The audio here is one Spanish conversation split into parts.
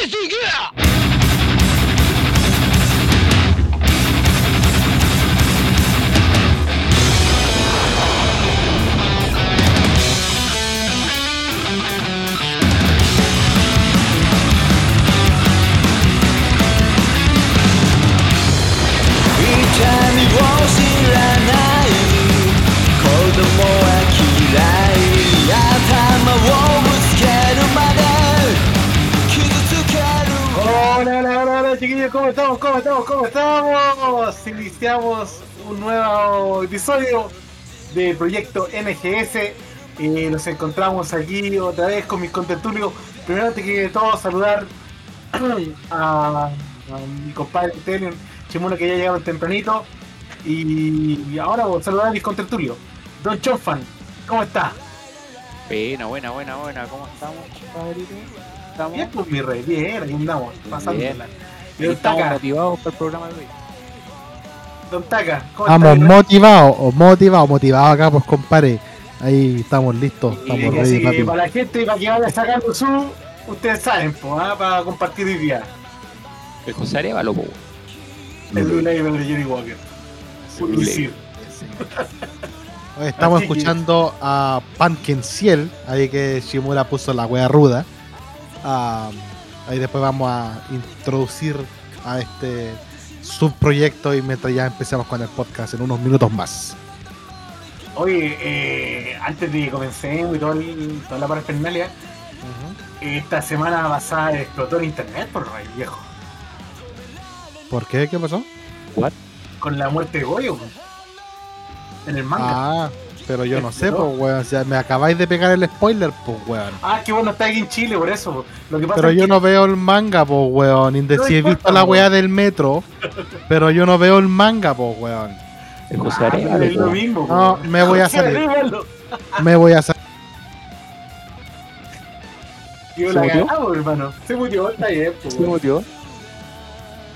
Hola, chiquillos, ¿cómo estamos? ¿Cómo estamos? ¿Cómo estamos? Iniciamos un nuevo episodio de Proyecto NGS. Eh, nos encontramos aquí otra vez con mis contertulios. Primero, antes que todo, saludar a, a mi compadre Telion Chimuno que ya llegaron tempranito. Y, ahora voy a saludar a mis contertulios. Don Chofan, ¿cómo está? Buena, buena, buena, buena. ¿Cómo estamos, compadrito? ¿Estamos? Bien, pues mi rey, bien, andamos, pasándola. Y Don Estamos Taca, motivados para el programa de hoy. Don Taca, ¿cómo Vamos rey? motivados, o motivados, motivados acá, pues compadre. Ahí estamos listos, estamos Y ready, papi. para la gente, para que vaya sacando su, ustedes saben, pues, ¿ah? para compartir hoy día. El José Arevalo, po. El Blue Label de Jerry Walker. Blue Label. Estamos Así que- escuchando a Pumpkin Ciel, ahí que Shimura puso la wea ruda. Ah, ahí después vamos a introducir a este subproyecto y mientras ya empecemos con el podcast en unos minutos más. Oye, eh, antes de que comencemos y todo el- toda la parafernalia, esta semana pasada explotó el internet por rey viejo. ¿Por qué? ¿Qué pasó? What? Con la muerte de Goyo. En el manga. Ah, pero yo no sé, pues weón. O sea, me acabáis de pegar el spoiler, pues weón. Ah, que bueno, está aquí en Chile, por eso. Lo que pasa Pero es yo que no veo el manga, pues weón. Inde- No si he importa, visto la weá del metro, pero yo no veo el manga, pues weón. José Ah, es lo po. mismo. No, me voy a salir. Me voy a salir. Tío, ¿Se la murió? hermano. Se murió, está bien, po, ¿Se murió?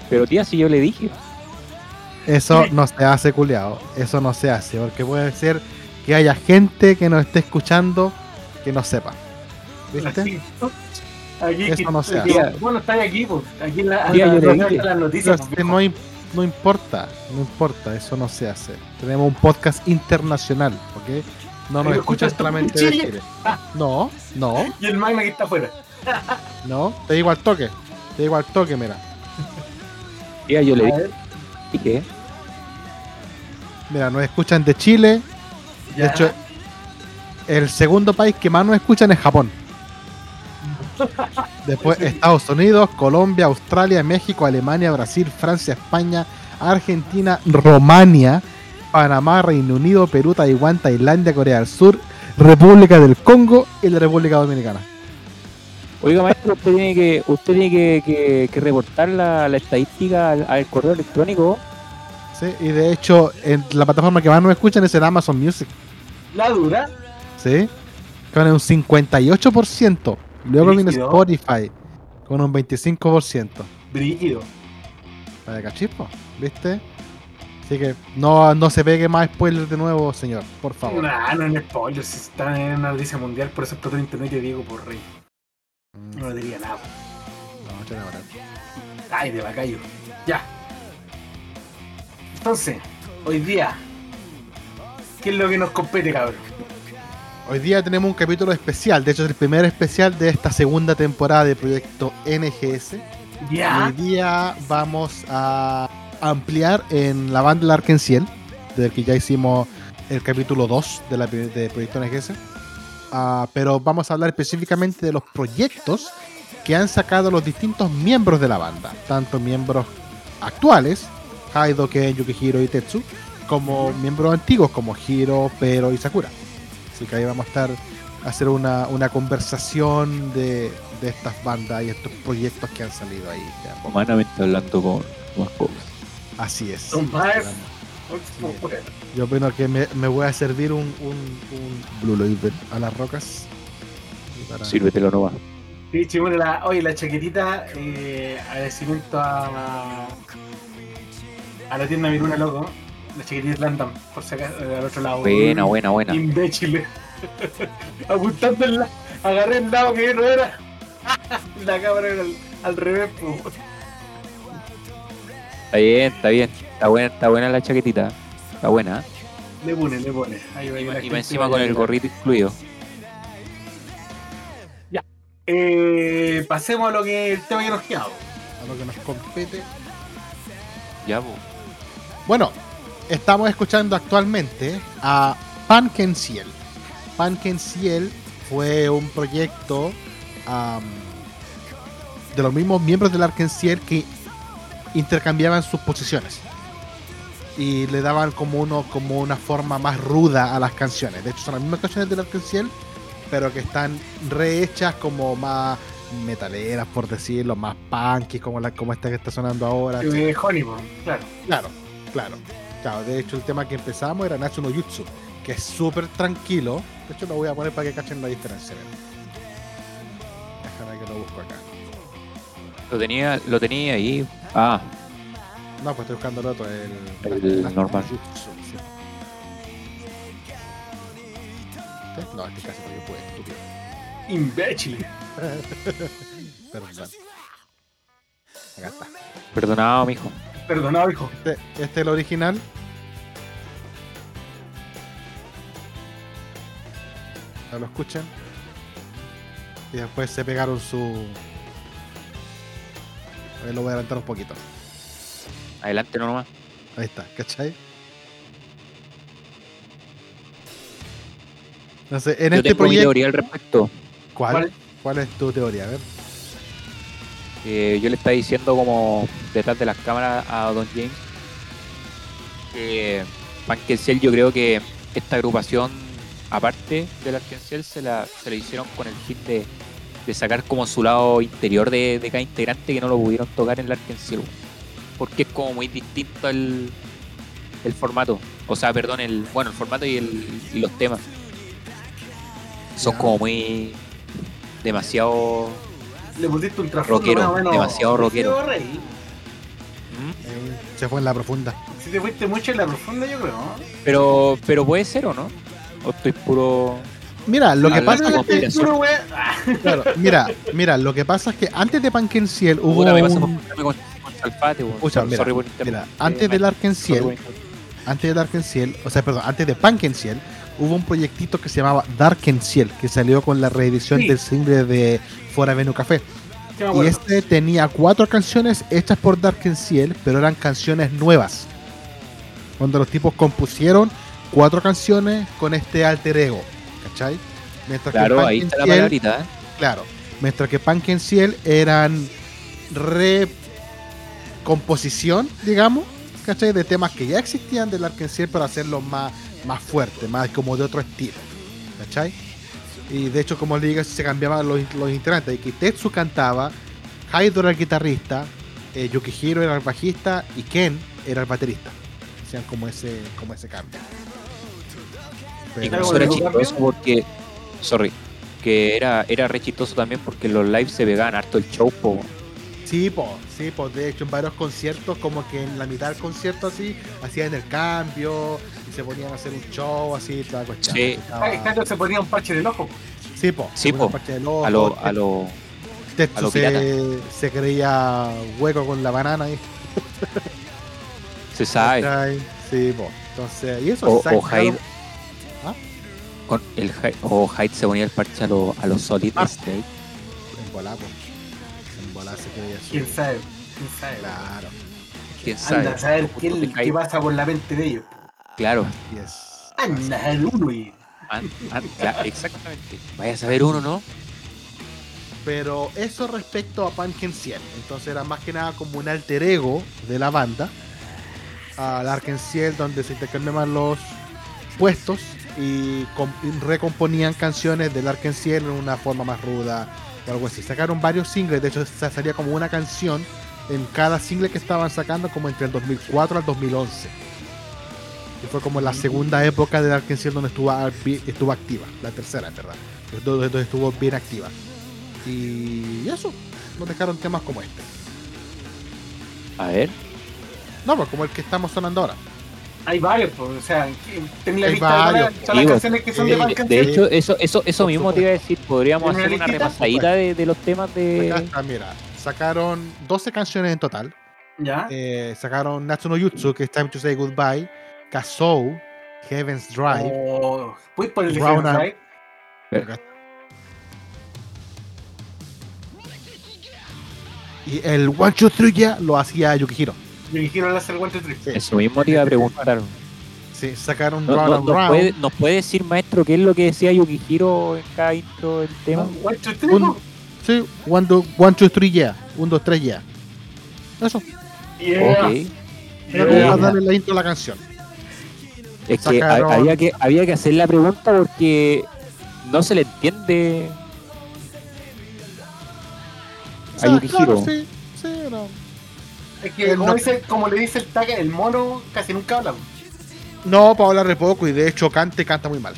Pero tía, si yo le dije. Eso no se hace, culiao. Eso no se hace, porque puede ser que haya gente que nos esté escuchando que no sepa. ¿Viste? Aquí, Eso no se hace. Bueno, está aquí, pues. Aquí en la, la- las noticias. es pues, no, im- no importa, no importa, eso no se hace. Tenemos un podcast internacional, ¿ok? No nos escuchan solamente en de Chile. No, no, Y el magna que está afuera. no. Te digo al toque. Te digo al toque, mira. Tía, yo le dije, Mira, nos escuchan de Chile. De hecho, el segundo país que más nos escuchan es Japón. Después Estados Unidos, Colombia, Australia, México, Alemania, Brasil, Francia, España, Argentina, Romania, Panamá, Reino Unido, Perú, Taiwán, Tailandia, Corea del Sur, República del Congo y la República Dominicana. Oiga, maestro, usted tiene que, usted tiene que, que- que reportar la, la estadística al, al correo electrónico. ¿Sí? Y de hecho, en la plataforma que más nos escuchan es en Amazon Music. La dura. ¿sí? Con un 58%. Luego viene Brígido. Spotify con un 25%. Brígido. Para cachispo, ¿viste? Así que no, no se pegue más spoilers de nuevo, señor, por favor. Nah, no es spoiler. Si está en una noticia mundial, por eso explotó el internet y digo por rey. Mm, No le diría nada. no, chale, barato. Ay, de bacayo. Ya. Entonces, hoy día, ¿qué es lo que nos compete, cabrón? Hoy día tenemos un capítulo especial, de hecho es el primer especial de esta segunda temporada de Proyecto NGS. Ya. Hoy día vamos a ampliar en la banda del Arkenciel, del que ya hicimos el capítulo 2 de, la, de Proyecto NGS. Ah, pero vamos a hablar específicamente de los proyectos que han sacado los distintos miembros de la banda, tanto miembros actuales, Haido, Ken, Yukihiro y Tetsu, como miembros antiguos como Hiro, Pero y Sakura. Así que ahí vamos a estar a hacer una, una conversación de, de estas bandas y estos proyectos que han salido ahí. Humanamente hablando con más cosas. Así es. Maes. Yo opino que me, me voy a servir un, un, un Blue Label a las rocas. Para- Sírvetelo nomás. Sí, chimone, la, oye, la chaquetita, eh, agradecimiento a, a la tienda Miruna, loco. La chaquetita Landam, por si acaso, al otro lado. Buena, buena, buena. Imbécil. Apuntando el la- agarré el lado que no era. la cámara era Al revés, pues. Está bien, está bien. Está buena, está buena la chaquetita. Está buena. ¿eh? Le pone, le pone. Ahí va, Y, ahí va y encima con el gorrito incluido. Eh, pasemos a lo que el tema que nos queda. A lo que nos compete. Ya, po. Bueno, estamos escuchando actualmente a Panken Ciel. Panken Ciel fue un proyecto am, de los mismos miembros del Arkenciel que intercambiaban sus posiciones y le daban como uno como una forma más ruda a las canciones. De hecho, son las mismas canciones del Arkenciel, pero que están rehechas como más metaleras, por decirlo, más punky, como la como esta que está sonando ahora. Eh, Honey, pues, claro. Claro, claro. Claro, de hecho el tema que empezamos era Natsu no Jutsu, que es súper tranquilo. De hecho lo voy a poner para que cachen la diferencia. Déjame que lo busco acá. Lo tenía, lo tenía ahí. Ah, No, pues estoy buscando el otro, el, El normal. no Jutsu, sí. ¿Este? No, este casi no yo puedo, estúpido. Imbécil. Perdón. Acá está. perdonado, mijo. Perdonado, hijo. Este, este es el original. Ya lo escuchan. Y después se pegaron su. A ver, lo voy a adelantar un poquito. Adelante no nomás. Ahí está, ¿cachai? Entonces, en Yo este tengo mi proyecto. teoría al respecto. ¿cuál? ¿Cuál? ¿Cuál es tu teoría? A ver. Eh, yo le estaba diciendo como detrás de las cámaras a Don James que Pankencel yo creo que esta agrupación aparte del Arkencel se la, se la hicieron con el fin de, de sacar como su lado interior de, de cada integrante que no lo pudieron tocar en el Arkencel porque es como muy distinto el, el formato. O sea perdón el bueno el formato y, el, y los temas. Son como muy demasiado Le pusiste un trasfondo Rockero, más o menos. demasiado rockero. ¿Mm? Eh, se fue en la profunda. Si te fuiste mucho en la profunda, yo creo. ¿no? Pero, pero puede ser o no. O estoy puro. Mira, lo que pasa es que. Claro, mira, mira, lo que pasa es que antes de Pankenciel hubo Puta, me un, con, Salfate, Sorry mira, antes del Arkenciel, antes del Arkenciel, o sea, perdón, antes de Pankenciel, hubo un proyectito que se llamaba Darkenciel, que salió con la reedición Sí. del single de Fuera Venue Café. Y este tenía cuatro canciones hechas por Darkenciel, pero eran canciones nuevas. Cuando los tipos compusieron cuatro canciones con este alter ego, ¿cachai? Mientras Claro, ahí está la palabrita. ¿eh? Claro. Mientras que Punk Ciel eran recomposición, digamos, ¿cachai? De temas que ya existían del Arkenciel, pero hacerlos más, más fuertes, más como de otro estilo, ¿cachai? Y de hecho, como le digo, se cambiaban los, los integrantes. Kitetsu cantaba, Haido era el guitarrista, eh, Yukihiro era el bajista y Ken era el baterista. Hacían como ese, como ese cambio. Pero- Algo era chistoso porque. Sorry. Que era, era re chistoso también porque los lives se pegaban harto el show, po. Sí, pues, sí, pues de hecho en varios conciertos, como que en la mitad del concierto así, hacían el cambio y se ponían a hacer un show así, toda la cuestión. Sí. Estaba- Cacho se ponía un parche del ojo. Sí, pues. Sí, po. A A lo, a lo, a lo se, se creía hueco con la banana ahí. se sabe. Sí, pues. Entonces, y eso O, Hyde. ¿Ah? Con el Hyde- o Hyde se ponía el parche a los a los Solid Ah. Snake. En volá. En volá se creía. ¿Quién sabe? ¿Quién sabe? Claro, ¿Quién sabe? Anda a saber qué, pasa por la mente de ellos. Claro. y es. Anda el uno y. An- an- cla- exactamente. Vaya a saber uno, ¿no? Pero eso respecto a Pumpkin Ciel. Entonces era más que nada como un alter ego de la banda. Al Arkenciel, donde se intercambiaban los puestos y, com- y recomponían canciones del Arkenciel en una forma más ruda o algo así. Sacaron varios singles, de hecho sa- salía como una canción en cada single que estaban sacando como entre el 2004 al 2011. Y fue como la segunda época del Arkenciel donde estuvo, estuvo activa, la tercera en verdad, donde donde estuvo bien activa. Y eso, nos dejaron temas como este. A ver. No, pues como el que estamos sonando ahora. Hay varios, pues, o sea, tenés la Hay lista de varios, todas las- todas las digo, canciones que son de De, de hecho, eso, eso, eso mismo te iba a decir. Podríamos ¿Tiene hacer una repasadita de, de los temas Acá de. está, mira. sacaron 12 canciones en total. ¿Ya? Eh, sacaron Natsuno Jutsu, que es Time to Say Goodbye, Kazoo, Heaven's Drive, Oh, ¿Puedes Heaven's Drive? y el One Two Three ya lo hacía Yukihiro. Yo quiero hacer el one, two, three. Sí. Eso mismo te iba a preguntar. Sí, sacaron ¿No- Round no- and ¿Nos Round. puede, nos puede decir, maestro, qué es lo que decía Yukihiro en cada intro del tema? One, two, three, Un-. Sí, One, two, one, two, three, yeah. 1, 2, 3, yeah. Eso. Yeah. Ok. Era como darle la intro a la canción. Es que Sacaron- había que había que hacer la pregunta porque no se le entiende a Yukihiro. claro, sí, sí, no. Es que, como, no- dice, como le dice el Taka, el mono casi nunca habla. No, para hablar de poco y de hecho cante, canta muy mal.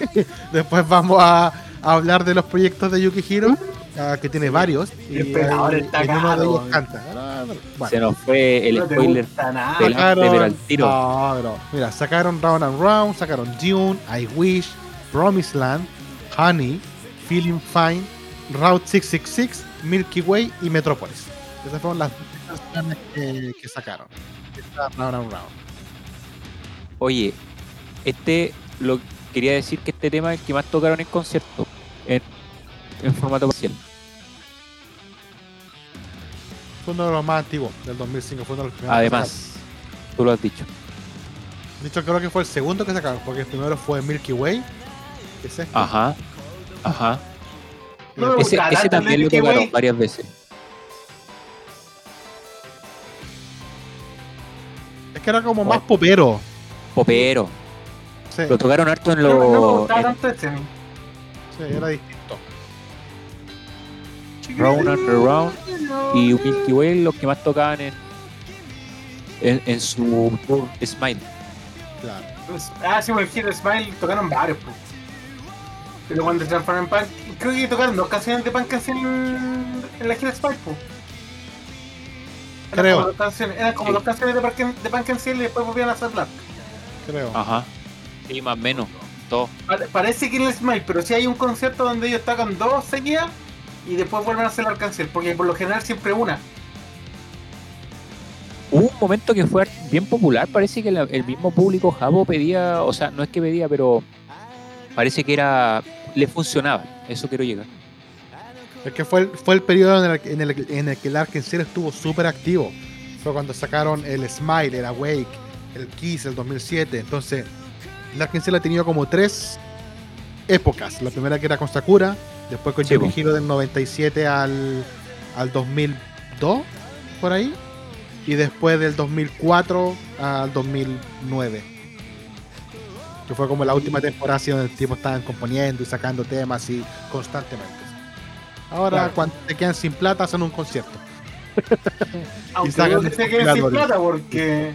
Después vamos a, a hablar de los proyectos de Yukihiro, ah, que tiene varios. Y El pegador ahí- está en uno de ellos canta. Pero- bueno. Se nos fue el no spoiler. nada. del- delante, pero al tiro. no, pero, mira, sacaron Round and Round, sacaron Dune, I Wish, Promised Land, Honey, Feeling Fine, Route 666, Milky Way y Metropolis. Esas fueron las canciones que, que sacaron. Round and Round. Oye, este lo quería decir que este tema es el que más tocaron en concierto en, en formato parcial. Fue uno de los más antiguos del 2005. Fue uno de los primeros que Además, tú lo has dicho. De hecho, creo que fue el segundo que sacaron, porque el primero fue Milky Way. que es este. Ajá, ajá. No Ese, también lo tocaron Way. varias veces. es que era como más popero. Popero. Sí, Lo tocaron harto en No, no me los gustaba en tanto este. sí, era distinto. Round and Round y Milky Way los que más tocaban en en, en su tour Smile. Claro. Pues, Ah, sí, el Hero Smile tocaron varios, pues. Pero cuando se transformaron en Punk, creo que tocaron dos canciones de Punk en, en la gira Smile, pues. Eran Creo. como dos canciones, eran como Sí. dos canciones de Punk, de Punk en Ciel y después volvían a hacer Black. Creo. Ajá. Sí, más o menos. Todo. Pare- Parece que en el Smile, pero sí hay un concierto donde ellos tocan dos seguidas y después vuelven a hacer la canción, porque por lo general siempre una. Hubo un momento que fue bien popular, parece que el mismo público jabo pedía, o sea, no es que pedía, pero parece que era le funcionaba, eso quiero llegar. Es que fue el, fue el periodo en el, en el, en el que el Ark en serio estuvo súper activo. Fue cuando sacaron el Smile, el Awake, el Kiss, el 2007. Entonces, el Ark en serio ha tenido como tres épocas. La primera que era con Sakura, después con Sí, po. Yukihiro del 97 al, al 2002, por ahí. Y después del 2004 al 2009. Que fue como la última temporada así donde el tipo estaban componiendo y sacando temas así constantemente. Ahora, Claro. cuando te quedan sin plata, hacen un concierto. Aunque sacan se queden sin plata porque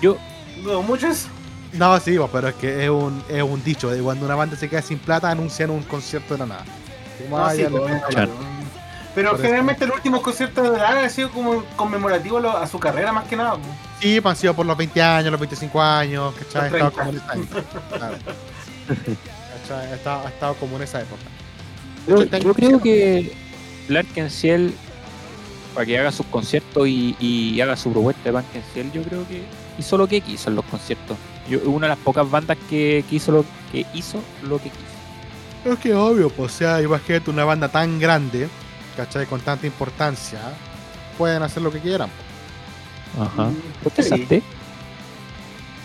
Yo dudo mucho eso. No, sí, pero es que es un, es un dicho. De cuando una banda se queda sin plata, anuncian un concierto de la nada. No, ah, sí, le- pues, Chan. Pero Por eso. generalmente los últimos conciertos de Lara han sido como conmemorativos a su carrera más que nada. pues. Sí, pues, han sido por los 20 años, los 25 años, ¿cachai? Ha estado 30. como en esa época. Claro. ¿Cachai? Ha estado, ha estado como en esa época. De Yo, creo hicieron- que Larkenciel, para que haga sus conciertos y, y haga su propuesta de Larkenciel, yo creo que hizo lo que quiso en los conciertos. Yo, una de las pocas bandas que, que hizo lo que hizo lo que quiso. Es que obvio, pues, o sea, imagínate una banda tan grande, ¿cachai? Con tanta importancia, pueden hacer lo que quieran. Ajá. ¿Vos te salté?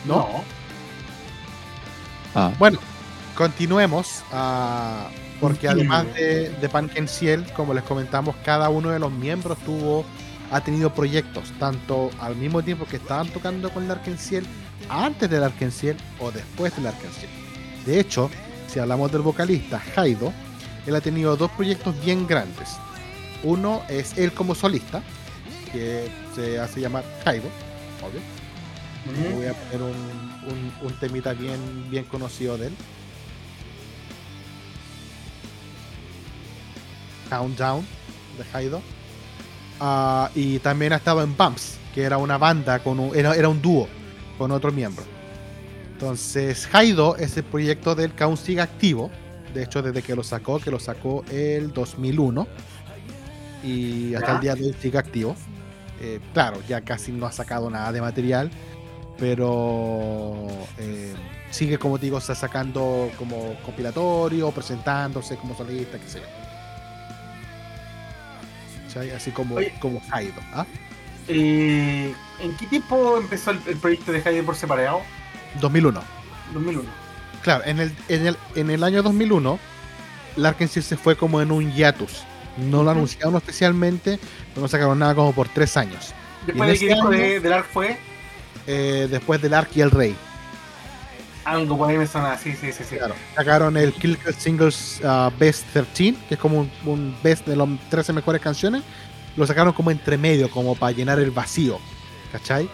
¿No? Ah, Bueno, continuemos. ah, porque además de, de Pankenciel, como les comentamos, cada uno de los miembros tuvo, ha tenido proyectos, tanto al mismo tiempo que estaban tocando con el Arkenciel, antes del Arkenciel o después del Arkenciel. De hecho, si hablamos del vocalista Haido, él ha tenido dos proyectos bien grandes. Uno es él como solista, que se hace llamar Haido, obvio. Voy a poner un, un- un temita bien, bien conocido de él. Countdown de Haido. Ah, y también ha estado en Bumps, que era una banda, con un- era, era un dúo con otro miembro. Entonces, Haido es el proyecto del que sigue activo. De hecho, desde que lo sacó, que lo sacó el 2001. y hasta Ya. el día de hoy sigue activo. Eh, claro, ya casi no ha sacado nada de material, pero eh, sigue, como digo, está sacando como compilatorio, presentándose como solista, qué sé yo. Así como, Oye. como Kaido. ¿ah? Eh, ¿En qué tiempo empezó el, el proyecto de Jaime por separado? 2001. 2001. Claro, en el, en el, en el año 2001, Larkensil se fue como en un hiatus. No lo Ujú. anunciaron especialmente, pero no sacaron nada como por tres años. Después de dijo año- de, del ARC fue, Eh, después del Ark y el Rey. algo por ahí me suena, sí, sí, sí. sí. Claro. Sacaron el Kill Singles uh, Best 13, que es como un, un best de las 13 mejores canciones. Lo sacaron como entre medio, como para llenar el vacío. ¿Cachai?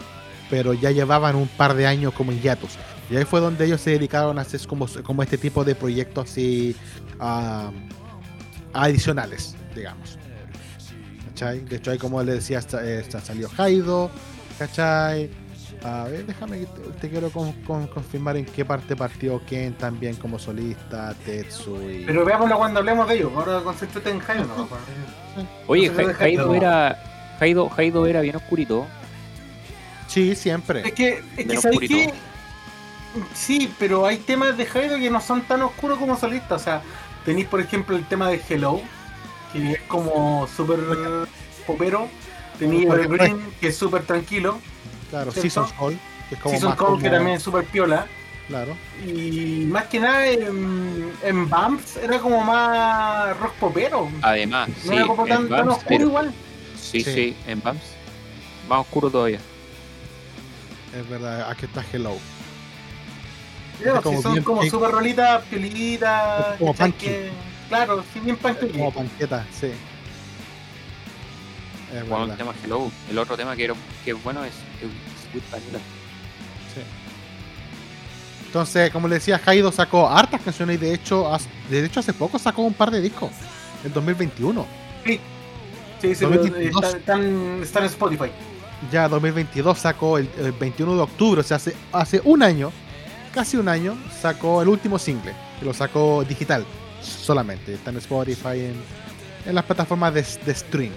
Pero ya llevaban un par de años como en hiatus. Y ahí fue donde ellos se dedicaron a hacer como, como este tipo de proyectos así ah, adicionales, digamos. ¿Cachai? De hecho, ahí como le decía, eh, sa- salió Haido, ¿cachai? A ver, déjame que te, te quiero con- con- confirmar en qué parte partió Ken también como solista, Tetsu y... Pero veámoslo cuando hablemos de ellos. Ahora concéntrate en Jaime. ¿no? Oye, dejar- era. Jaido, Jaido era bien oscurito. Sí, Es siempre. que, es que ¿sabes qué? Sí, pero hay temas de Jaido que no son tan oscuros como solista. O sea, tenéis por ejemplo el tema de Hello, que es como súper popero. Tenéis Evergreen, que es súper tranquilo. Claro, ¿cierto? Season Hall, que es como Season más Call, que también es súper piola. Claro. Y más que nada en, en Bumps era como más rock popero. Además, No sí, era como tan, oscuro pero- igual. sí, Sí. sí, en Bams. Más oscuro todavía. Es verdad, aquí está Hello. Claro, como si son bien como pink. súper rolitas, piolitas. Como Claro, sí, bien punky. Como panqueta, sí. Es Bueno, el tema Hello. El otro tema que, era, que es bueno es, es Vanilla. sí. Entonces, como le decía, Haido sacó hartas canciones y de hecho, hace- de hecho hace poco sacó un par de discos. En 2021. Sí, sí, pero, eh, 2022. está- están, están en Spotify. Ya 2022 sacó el, el 21 de octubre, o sea, hace, hace un año, casi un año, sacó el último single, que lo sacó digital solamente. Está en Spotify, en, en las plataformas de, de stream.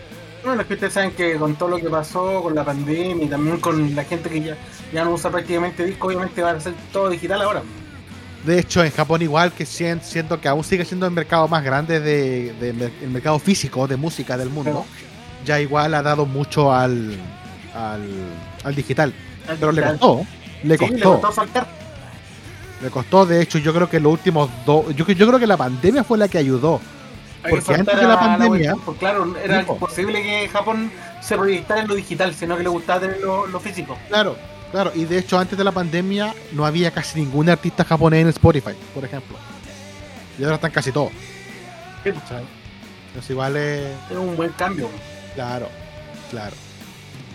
Bueno, es que ustedes saben que con todo lo que pasó, con la pandemia y también con la gente que ya, ya no usa prácticamente disco, obviamente va a ser todo digital ahora. De hecho, en Japón igual, que sien- siento que aún sigue siendo el mercado más grande de, el mercado físico de música del mundo, ya igual ha dado mucho al, al, al digital. Pero le costó, le Sí, costó, le costó saltar. le costó. De hecho, yo creo que los últimos dos, yo, yo creo que la pandemia fue la que ayudó. Hay Porque antes de la pandemia- web, pues claro, era Sí, po. imposible que Japón se proyectara en lo digital, sino que le gustaba tener lo, lo físico. Claro, claro. Y de hecho, antes de la pandemia no había casi ningún artista japonés en Spotify, por ejemplo. Y ahora están casi todos. Sí. ¿cachai? Entonces igual es... Es un buen cambio. Claro, claro.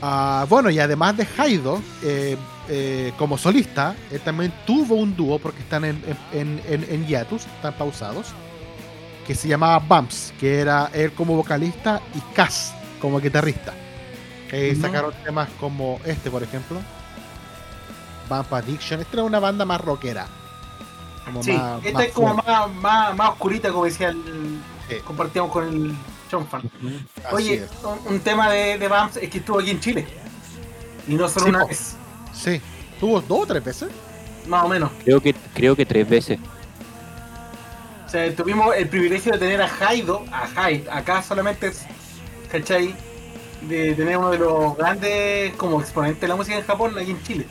Ah, bueno, y además de Haido, eh, eh, como solista, él también tuvo un dúo, porque están en, en, en, en hiatus, están pausados, que se llamaba Bumps, que era él como vocalista y Cass como guitarrista. Eh. Sacaron temas como este, por ejemplo. Bump Addiction. Esta era una banda más rockera. Como Sí, más- esta más es como más, más, más oscurita, como decía el. Sí. Compartíamos con el Oye, es. un, un tema de, de Bams es que estuvo aquí en Chile. Y no solo Sí, una po. vez, Sí. ¿Tuvo dos o tres veces? más o menos. Creo que, creo que tres veces. O sea, tuvimos el privilegio de tener a Haido, a Hyde, acá solamente es, ¿cachai? De tener uno de los grandes como exponentes de la música en Japón aquí en Chile.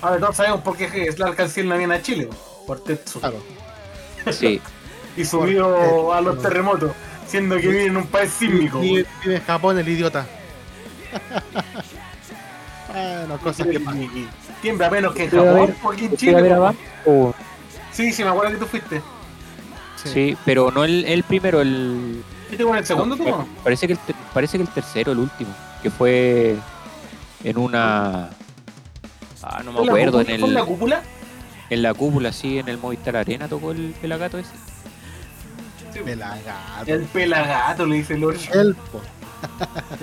Ahora todos sabemos por qué Slar Cancel no viene a Chile, por Tetsu. Claro. Sí. Y subido a los terremotos, siendo que vive en un país sísmico. Vive, vive en Japón el idiota. bueno, cosas que pasan. Tiembla menos que en Japón, ver- porque en ¿Fui a Chile. Sí, sí, me acuerdo que tú fuiste. Sí. pero no el, el primero, el. ¿Fuiste con el segundo tú? no? Parece que, el, parece que el tercero, el último. Que fue en una. Ah, no me ¿Fue la acuerdo. En, cúpula- fue en la el, cúpula? en la cúpula, sí, en el Movistar Arena tocó el pelagato ese. Pelagato. El pelagato, le dice el otro. El, po.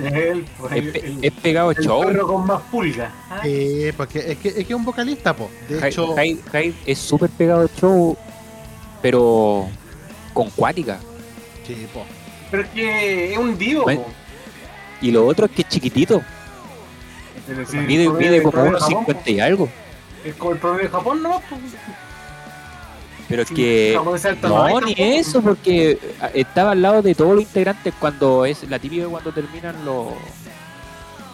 El, pues, Es, el, el- es pegado el show. perro con más pulgas. ¿ah? Sí, porque es que, es que es un vocalista, po. De Hyde- hecho, Hyde- Hyde es súper pegado show, pero con cuática. sí, po. Pero es que es un divo. Po. Y lo otro es que es chiquitito. Es decir, Mide, el mide como unos Japón, 50 y algo. po. Es como el promedio de Japón, ¿no? Pero es Sí, que. No, ni eso, porque estaba al lado de todos los integrantes cuando es la típica cuando terminan los.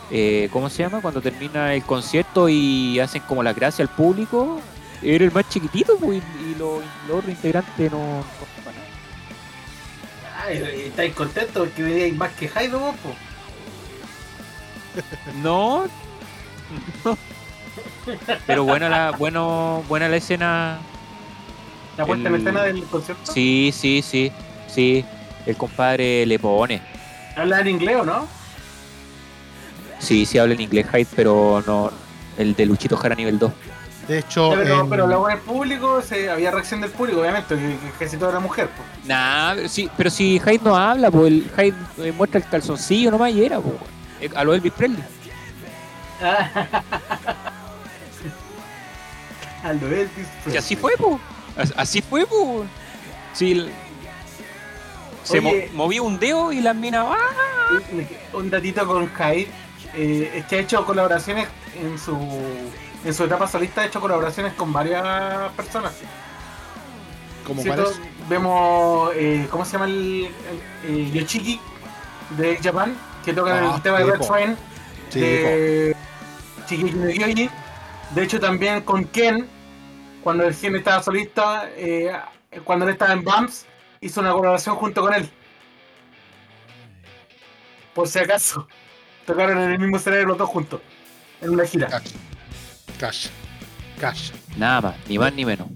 eh, ¿Cómo se llama? Cuando termina el concierto y hacen como la gracia al público. Era el más chiquitito, pues, y, y los, los otros integrantes no. no. Ay, ¿Estáis contentos porque veníais más que vos, po? No. no. Pero buena la, bueno, buena la escena. La puesta en El- escena del concierto. Sí, sí, sí, sí. El compadre le pone. ¿Habla en inglés o no? Sí, sí habla en inglés, Hyde, pero no. El de Luchito Jara nivel 2. De hecho, pero, en- pero luego en el público se, había reacción del público, obviamente, que, casi toda era mujer. po. Nah, sí, pero si Hyde no habla, pues el Hyde eh, muestra el calzoncillo nomás y era, pues. A lo Elvis Presley. A lo Elvis Y Presley. así fue, pues. As- Así fue, pues. Sí, se mo- Oye. movía un dedo y las minas. ¡ah! Un datito con Hyde, eh, es que ha hecho colaboraciones en su en su etapa solista, ha hecho colaboraciones con varias personas. como cuáles? Vemos, eh, ¿cómo se llama el, el- eh, Yoshiki de Japan? Que toca Ah, el tema de Red. Train Sí, de Shigeki no. De hecho, también con Ken, cuando el Gen estaba solista, eh, cuando él estaba en BAMS, hizo una colaboración junto con él. Por si acaso, tocaron en el mismo escenario los dos juntos, en una gira. Cash. Cash. Cash. Nada más, ni más ni menos.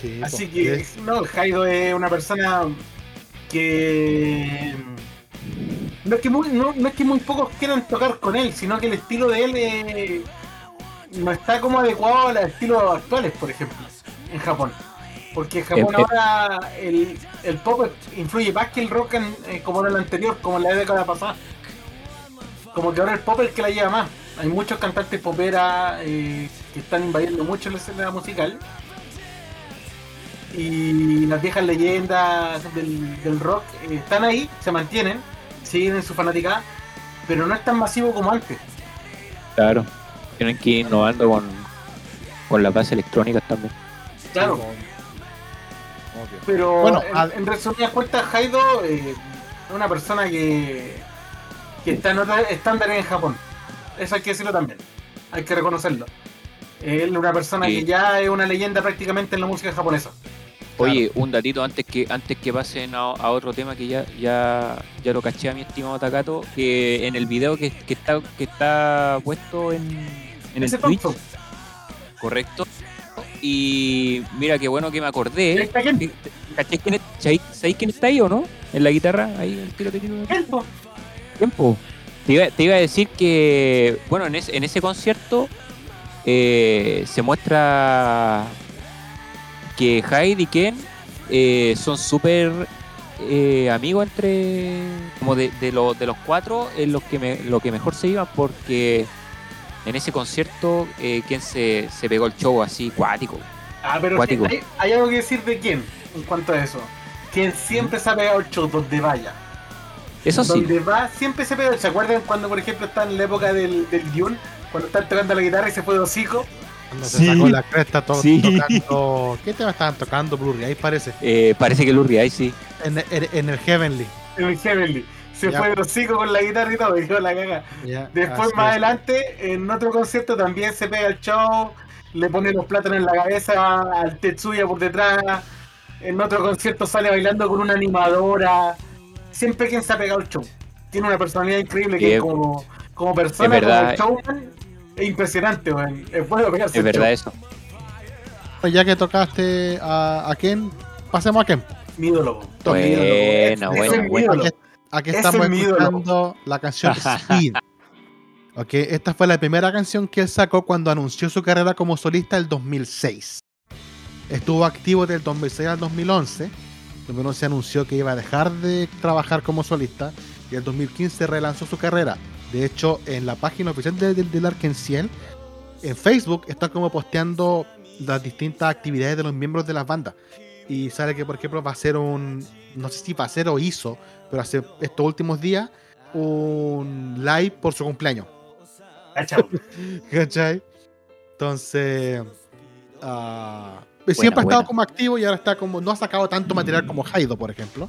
Sí, Así que, Es- no, Jaido es una persona que. No es que, muy, no, no es que muy pocos quieran tocar con él, sino que el estilo de él eh, no está como adecuado a los estilos actuales, por ejemplo, en Japón. Porque en Japón Eh, eh. ahora el, el pop influye más que el rock en- eh, como en el anterior, como en la década pasada. Como que ahora el pop es el que la lleva más. Hay muchos cantantes popera eh, que están invadiendo mucho la escena musical. Y las viejas leyendas del, del rock eh, están ahí, se mantienen, siguen en su fanática, pero no es tan masivo como antes. Claro. Tienen que ir innovando con, con las bases electrónicas también. Claro. Obvio. pero Bueno, en, al- en resumidas cuentas, Haido eh, es una persona que, que está en otro estándar en Japón. Eso hay que decirlo también, hay que reconocerlo. Él es una persona Sí. que ya es una leyenda prácticamente en la música japonesa. Oye, un datito antes que antes que pasen a, a otro tema que ya ya ya lo caché a mi estimado Takato, que en el video que, que está que está puesto en, en el Twitch, correcto. Y mira qué bueno que me acordé. está Ken. ¿Caché quién, es- sabéis- quién está ahí o no? En la guitarra, ahí el tiro, tiro, tiro. Ken, po. tiempo. Te iba, te iba a decir que, bueno, en, ese- en ese concierto eh, se muestra que Hyde y Ken eh, son súper eh, amigos entre, como de, de, lo- de los cuatro, es lo que, me, lo que mejor se iban porque en ese concierto eh, Ken se, se pegó el show así, cuático. Ah, pero Cuático. hay, hay algo que decir de quién en cuanto a eso. Quien siempre se ha pegado el show donde vaya. Eso sí, Donde va, siempre se pega. ¿Se acuerdan cuando, por ejemplo, está en la época del, del Dune? Cuando están tocando la guitarra y se fue de hocico. Cuando se sacó la cresta to- Sí. tocando. ¿Qué tema estaban tocando? Blurry, ahí parece. eh, parece que Lurri ahí sí. En, en- en el Heavenly. En el Heavenly. Se Ya. fue de hocico con la guitarra y todo, y quedó la caga. Ya, Después, más es. adelante, en otro concierto también se pega el show, le pone los plátanos en la cabeza al Tetsuya por detrás. En otro concierto sale bailando con una animadora. Siempre quien se ha pegado el show. Tiene una personalidad increíble que Es- como, como persona, es verdad. como showman, es impresionante, weón. Es bueno pegarse Es el verdad show. eso. Pues Ya que tocaste a, a Ken, pasemos a Ken. Mi ídolo. Top Mi ídolo, po. Buena, Aquí, Ese estamos es escuchando la canción Speed. Ok, esta fue la primera canción que él sacó cuando anunció su carrera como solista el 2006. Estuvo activo del 2006 al 2011. Primero se anunció que iba a dejar de trabajar como solista y el 2015 relanzó su carrera. De hecho, en la página oficial de- de- del Arkenciel, en Facebook, está como posteando las distintas actividades de los miembros de las bandas. Y sale que, por ejemplo, va a ser un. No sé si va a ser o hizo, pero hace estos últimos días un live por su cumpleaños. Cachao. ¿Cachai? Entonces. ah, siempre ha estado como activo y ahora está como. No ha sacado tanto material como Haido, por ejemplo.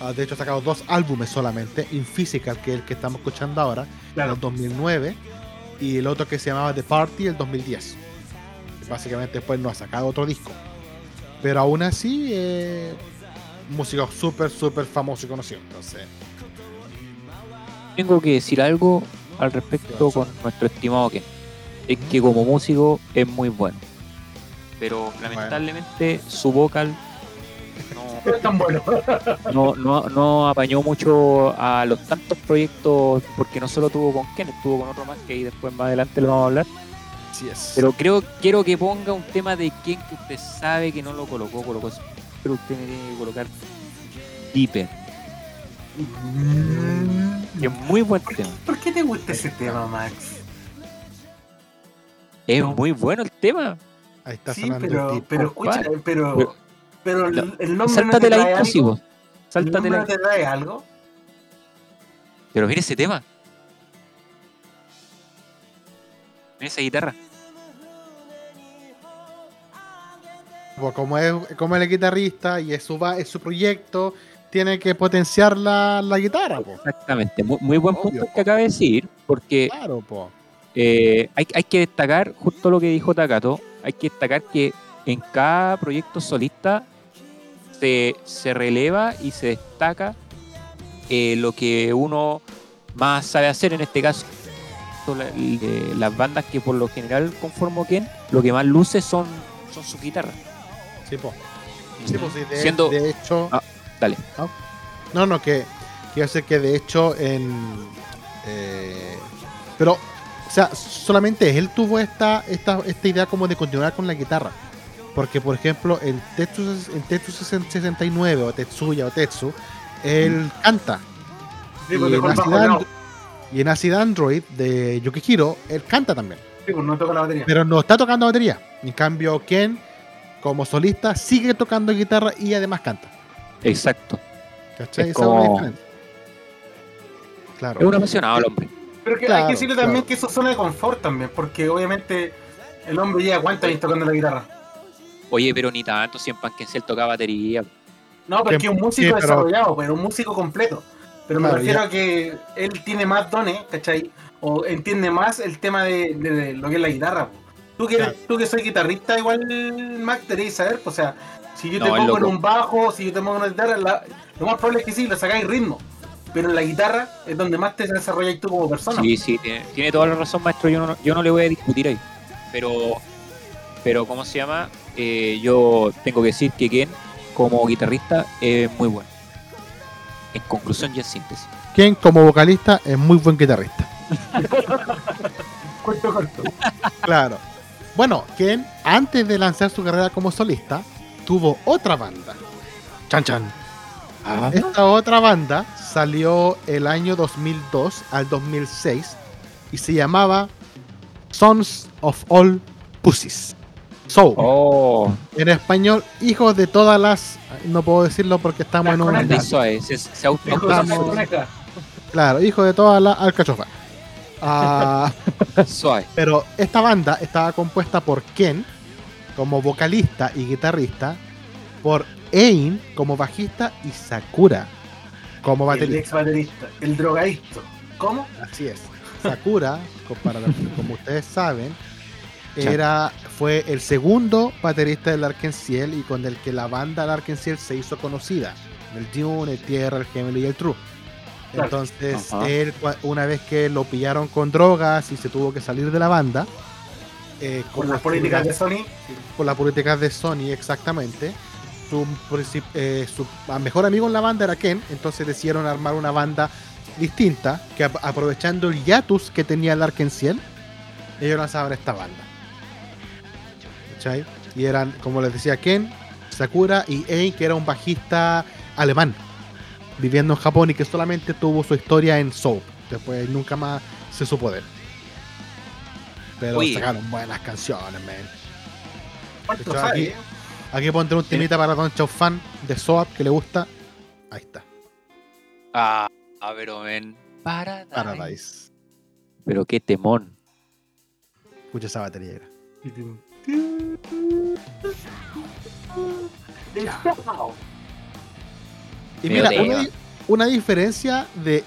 Ah, de hecho, ha sacado dos álbumes solamente. In Physical, que es el que estamos escuchando ahora, en Claro. el 2009. Y el otro que se llamaba The Party, el 2010. Y Básicamente, después no ha sacado otro disco. Pero aún así, eh, músico súper, súper famoso y conocido. Entonces, Tengo que decir algo al respecto con nuestro estimado Ken. Es que como músico es muy bueno. Pero lamentablemente su vocal no, No es tan bueno. no, no, no apañó mucho a los tantos proyectos, porque no solo tuvo con Ken, estuvo con otro más que ahí después más adelante lo vamos a hablar. Pero creo, quiero que ponga un tema de Ken que usted sabe que no lo colocó, colocó, pero usted me tiene que colocar Deeper, que es muy buen tema. ¿Por qué te gusta ese tema, Max? Es No. muy bueno el tema. Ahí está Sí, sonando el pero, tipo. pero escucha, ¿Cuál? pero, Pero- pero el, No, el nombre no te Sáltate la trae algo. ¿El Sáltate nombre no la te trae algo? Pero mira ese tema. Mira esa guitarra. Como es, como el guitarrista y es su, es su proyecto, tiene que potenciar la, la guitarra, po. Exactamente. Muy, muy buen Obvio. punto que acaba de decir, porque Claro, po. eh, hay, hay que destacar justo lo que dijo Takato. Hay que destacar que en cada proyecto solista se, se releva y se destaca eh, lo que uno más sabe hacer. En este caso, la- de las bandas que por lo general conformo Ken, lo que más luce son, son sus guitarras. Sí, po. Sí, po, sí, de, Siendo- de hecho. Ah, dale. No, no, que quiero decir que de hecho en. eh, pero, o sea, solamente él tuvo esta, esta, esta idea como de continuar con la guitarra. Porque, por ejemplo, en Tetsu, en Tetsu 69 o Tetsuya o Tetsu, él canta. Sí, pues y, en Acid. And- y en Acid Android de Yukihiro, él canta también. Sí, pues no toca la batería. Pero no está tocando batería. En cambio, Ken, como solista, sigue tocando guitarra y además canta. Exacto. ¿Cachai? Es como-. Claro. Es un apasionado el hombre. Pero que hay que decirle también claro. que eso es zona de confort también, porque obviamente el hombre lleva cuántos años tocando la guitarra. Oye, pero ni tanto, si en Panquencel toca batería. No, pero es que es un músico Sí, pero- desarrollado, pero un músico completo. Pero me Claro, refiero ya. a que él tiene más dones, ¿cachai? O entiende más el tema de, de- de lo que es la guitarra. po. Tú que, Claro. tú que soy guitarrista, igual, Mac, deberías saber. pues, O sea, si yo te No, pongo en un bajo, si yo te pongo en una guitarra, la- lo más probable es que sí, lo sacáis ritmo. Pero en la guitarra es donde más te desarrollas tú como persona. Sí, sí, tiene, tiene toda la razón, maestro. Yo no, yo no le voy a discutir ahí. Pero, pero ¿cómo se llama? Eh, yo tengo que decir que Ken, como guitarrista, es muy bueno. En conclusión y en síntesis. Ken, como vocalista, es muy buen guitarrista. Cuento corto. Claro. Bueno, Ken, antes de lanzar su carrera como solista, tuvo otra banda. Chan Chan. Ah, Esta otra banda salió el año 2002 al 2006 y se llamaba Sons of All Pussies. So, Oh, en español, hijos de todas las. No puedo decirlo porque estamos en un. Se, se "Coneja". Claro, hijos de todas las alcachofas. Ah. Pero esta banda estaba compuesta por Ken como vocalista y guitarrista, por Ein como bajista y Sakura como El baterista. ex baterista, el drogadicto. ¿Cómo? Así es. Sakura, para como ustedes saben, era, fue el segundo baterista del Arkenciel y con el que la banda Arkenciel se hizo conocida. El Dune, el Tierra, el Gemini y el True. Entonces, Ajá. él, una vez que lo pillaron con drogas y se tuvo que salir de la banda, eh, Con las políticas de Sony. por las políticas de Sony exactamente. Su, eh, su mejor amigo en la banda era Ken, entonces decidieron armar una banda distinta que ap- aprovechando el hiatus que tenía el Arkenciel, ellos lanzaban esta banda. ¿Cachai? Y eran, como les decía, Ken, Sakura y Ein, que era un bajista alemán, viviendo en Japón y que solamente tuvo su historia en Soap. Después nunca más se supo de él. Pero sacaron buenas canciones, man. ¿Cuánto Hecho, sabe? aquí-? Aquí pondré un temita para Don Chao fan de Soap que le gusta. Ahí está. Ah, a ver, ven. Paradise. Paradise. Pero qué temón. Escucha esa batería. Y mira, una, di- una diferencia de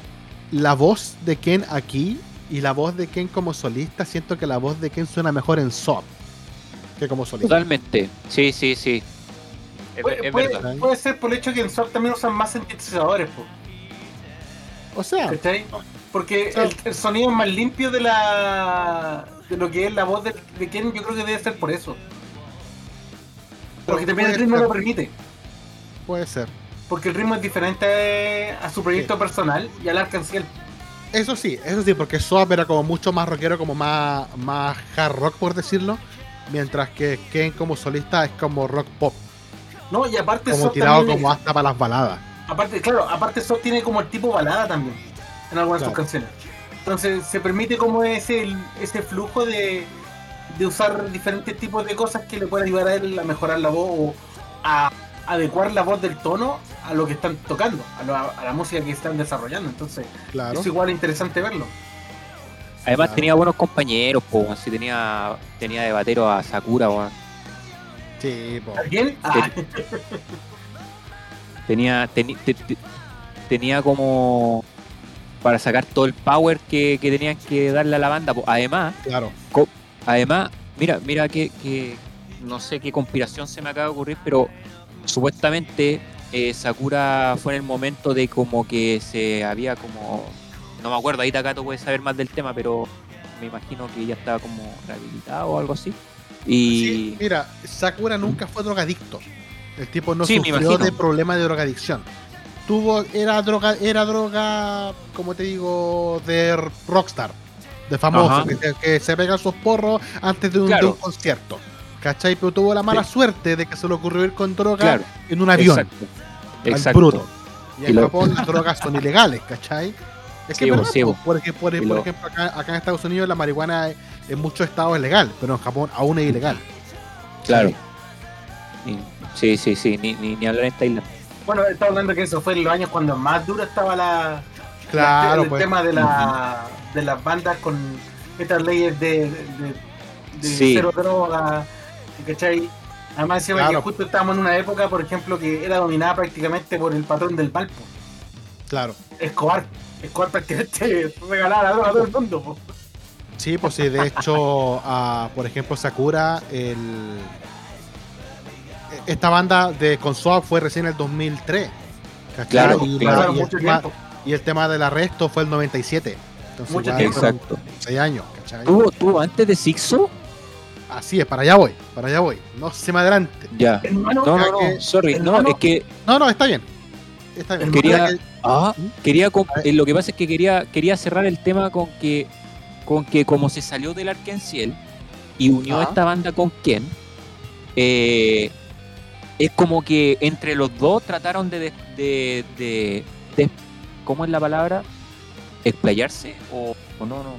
la voz de Ken aquí y la voz de Ken como solista, siento que la voz de Ken suena mejor en Soap que como solista. Totalmente. Sí, sí, sí. Es, Puede, es puede- verdad. puede ser por el hecho que en SWAT también usan más sintetizadores, po, O sea. Porque sea- el, el sonido es más limpio de la de lo que es la voz de, de Ken, yo creo que debe ser por eso. Porque también el ritmo ser, lo permite. puede ser. Porque el ritmo es diferente a su proyecto personal y al Arcanciel. Eso sí, eso sí, porque Soap era como mucho más rockero, como más, más hard rock, por decirlo. Mientras que Ken como solista es como rock pop, No, y aparte como SWAT tirado como es- hasta para las baladas. aparte, claro, aparte SWAT tiene como el tipo balada también en algunas de sus canciones. Entonces se permite como ese, ese flujo de, de usar diferentes tipos de cosas que le pueden ayudar a él a mejorar la voz o a adecuar la voz del tono a lo que están tocando, a, lo- a la música que están desarrollando. Entonces Claro. es igual interesante verlo. Además Claro. tenía buenos compañeros, po, sí, tenía, tenía de batero a Sakura, weón. Sí, po. ¿Alguien? Ah, Tenía, te- tenía como para sacar todo el power que, que tenían que darle a la banda. po. Además, claro. además, mira, mira que, que no sé qué conspiración se me acaba de ocurrir, pero supuestamente eh, Sakura fue en el momento de como que se había como no me acuerdo, ahí Takato puede saber más del tema, pero me imagino que ya estaba como rehabilitado o algo así. Y Sí, mira, Sakura nunca fue drogadicto. El tipo no Sí, sufrió de problema de drogadicción. Tuvo, era droga, era droga, como te digo, de rockstar, de famoso, que, se- que se pega sus porros antes de un, de un concierto. ¿Cachai? Pero tuvo la mala Sí. suerte de que se le ocurrió ir con droga claro, en un avión, exacto. al Exacto. bruto. Y en Y lo- Japón las drogas son ilegales, ¿cachai? Es que Sí, verdad, sí, por, Y por lo- ejemplo, acá, acá en Estados Unidos la marihuana en muchos estados es legal, pero en Japón aún es ilegal. Claro. Sí, sí, sí, ni, ni, ni hablar en Tailandia. bueno, estaba hablando que eso fue en los años cuando más dura estaba la, Claro, el pues. tema de, la, de las bandas con estas leyes de, de, de Sí. cero droga, ¿cachai? Además, Claro. que justo estábamos en una época, por ejemplo, que era dominada prácticamente por el patrón del Palpo, Claro. Escobar. Escobar prácticamente regalaba a todo el mundo. po. Sí, pues sí, de hecho, por ejemplo, Sakura, el... esta banda de Conswap fue recién en el 2003. ¿cachai? Claro, y, claro. Y el tema, y el tema del arresto fue el 97. Entonces, Mucho tiempo. Exacto. seis años, ¿cachai? ¿Tuvo, tuvo antes de Sixo? Así es, para allá voy, para allá voy. No se me adelante. Ya. Hermano, No, no, no, que- sorry. No, es que No, no, está bien. Está bien. Quería- que- ah, quería com- A ver. eh, lo que pasa es que quería quería cerrar el tema con que con que como se salió del Arkenciel y unió Ah. esta banda con Ken eh, es como que entre los dos trataron de, de, de, de- de- ¿cómo es la palabra? explayarse o, o no no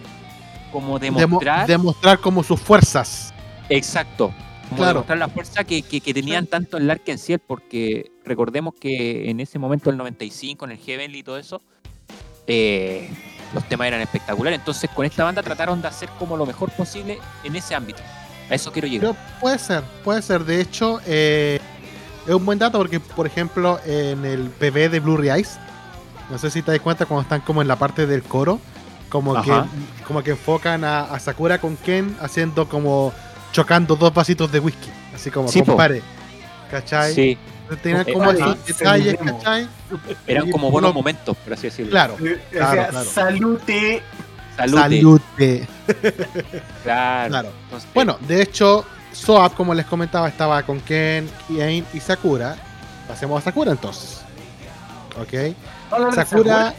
como demo- demostrar demostrar como sus fuerzas. Exacto. Como Claro. demostrar la fuerza que, que- que tenían tanto en el Arkansas, porque recordemos que en ese momento, el 95, en el Heavenly y todo eso, eh, los temas eran espectaculares. Entonces, con esta banda trataron de hacer como lo mejor posible en ese ámbito. A eso quiero llegar. Pero puede ser, puede ser. De hecho, eh, es un buen dato porque, por ejemplo, en el PV de Blue Eyes, no sé si te das cuenta cuando están como en la parte del coro, como que, como que enfocan a, a Sakura con Ken haciendo como chocando dos vasitos de whisky, así como Sí, po. compare. ¿Cachai? Sí, Tenían Eh, como eh, esos se detalles. ¿cachai? eran como buenos momentos, por así decirlo. Claro. Eh, Claro, decía, claro. salute. Salute. Salute. Claro. Claro. Entonces, Bueno, de hecho, Soap, como les comentaba, estaba con Ken, Kien y Sakura. Pasemos a Sakura entonces. ¿Ok? Sakura. Sakura.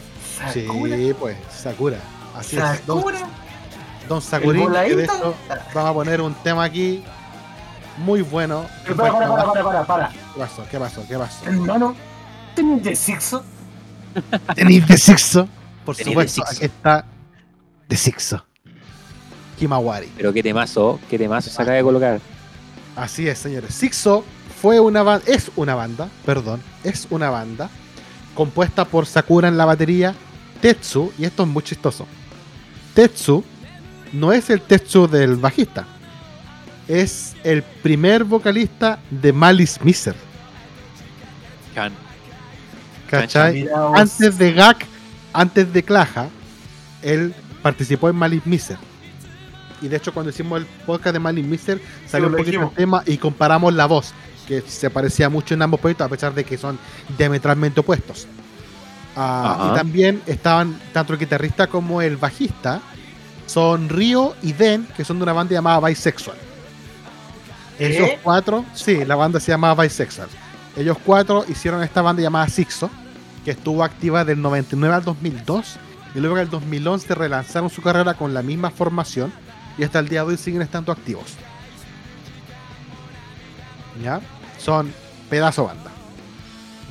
Sí, pues, Sakura. Así es. Don, Sakura. Don hecho vamos a poner un tema aquí muy bueno. Pero para, para, para, para, para, para. ¿Qué pasó? ¿Qué pasó? ¿Qué pasó? Hermano, ¿tenés de sexo? Tenéis de Sixo. Por Tenéis supuesto, aquí está de Sixo. Himawari. pero qué temazo, qué temazo se acaba de colocar. Así es, señores. Sixo fue una banda, es una banda, perdón, es una banda compuesta por Sakura en la batería, Tetsu, y esto es muy chistoso. Tetsu no es el Tetsu del bajista, es el primer vocalista de Malice Miser. Can. ¿Cachai? Antes de Gak, antes de Klaja, él participó en Malice Miser. Y de hecho, cuando hicimos el podcast de Malice Miser, salió un poquito el tema y comparamos la voz, que se parecía mucho en ambos proyectos, a pesar de que son diametralmente opuestos. Ah, y también estaban tanto el guitarrista como el bajista, son Rio y Den, que son de una banda llamada Bisexual. Ellos ¿Eh? cuatro, sí, la banda se llamaba Bisexual. Ellos cuatro hicieron esta banda llamada Sixo, que estuvo activa del 99 al 2002, y luego en el 2011 relanzaron su carrera con la misma formación, y hasta el día de hoy siguen estando activos. ¿Ya? Son pedazo banda.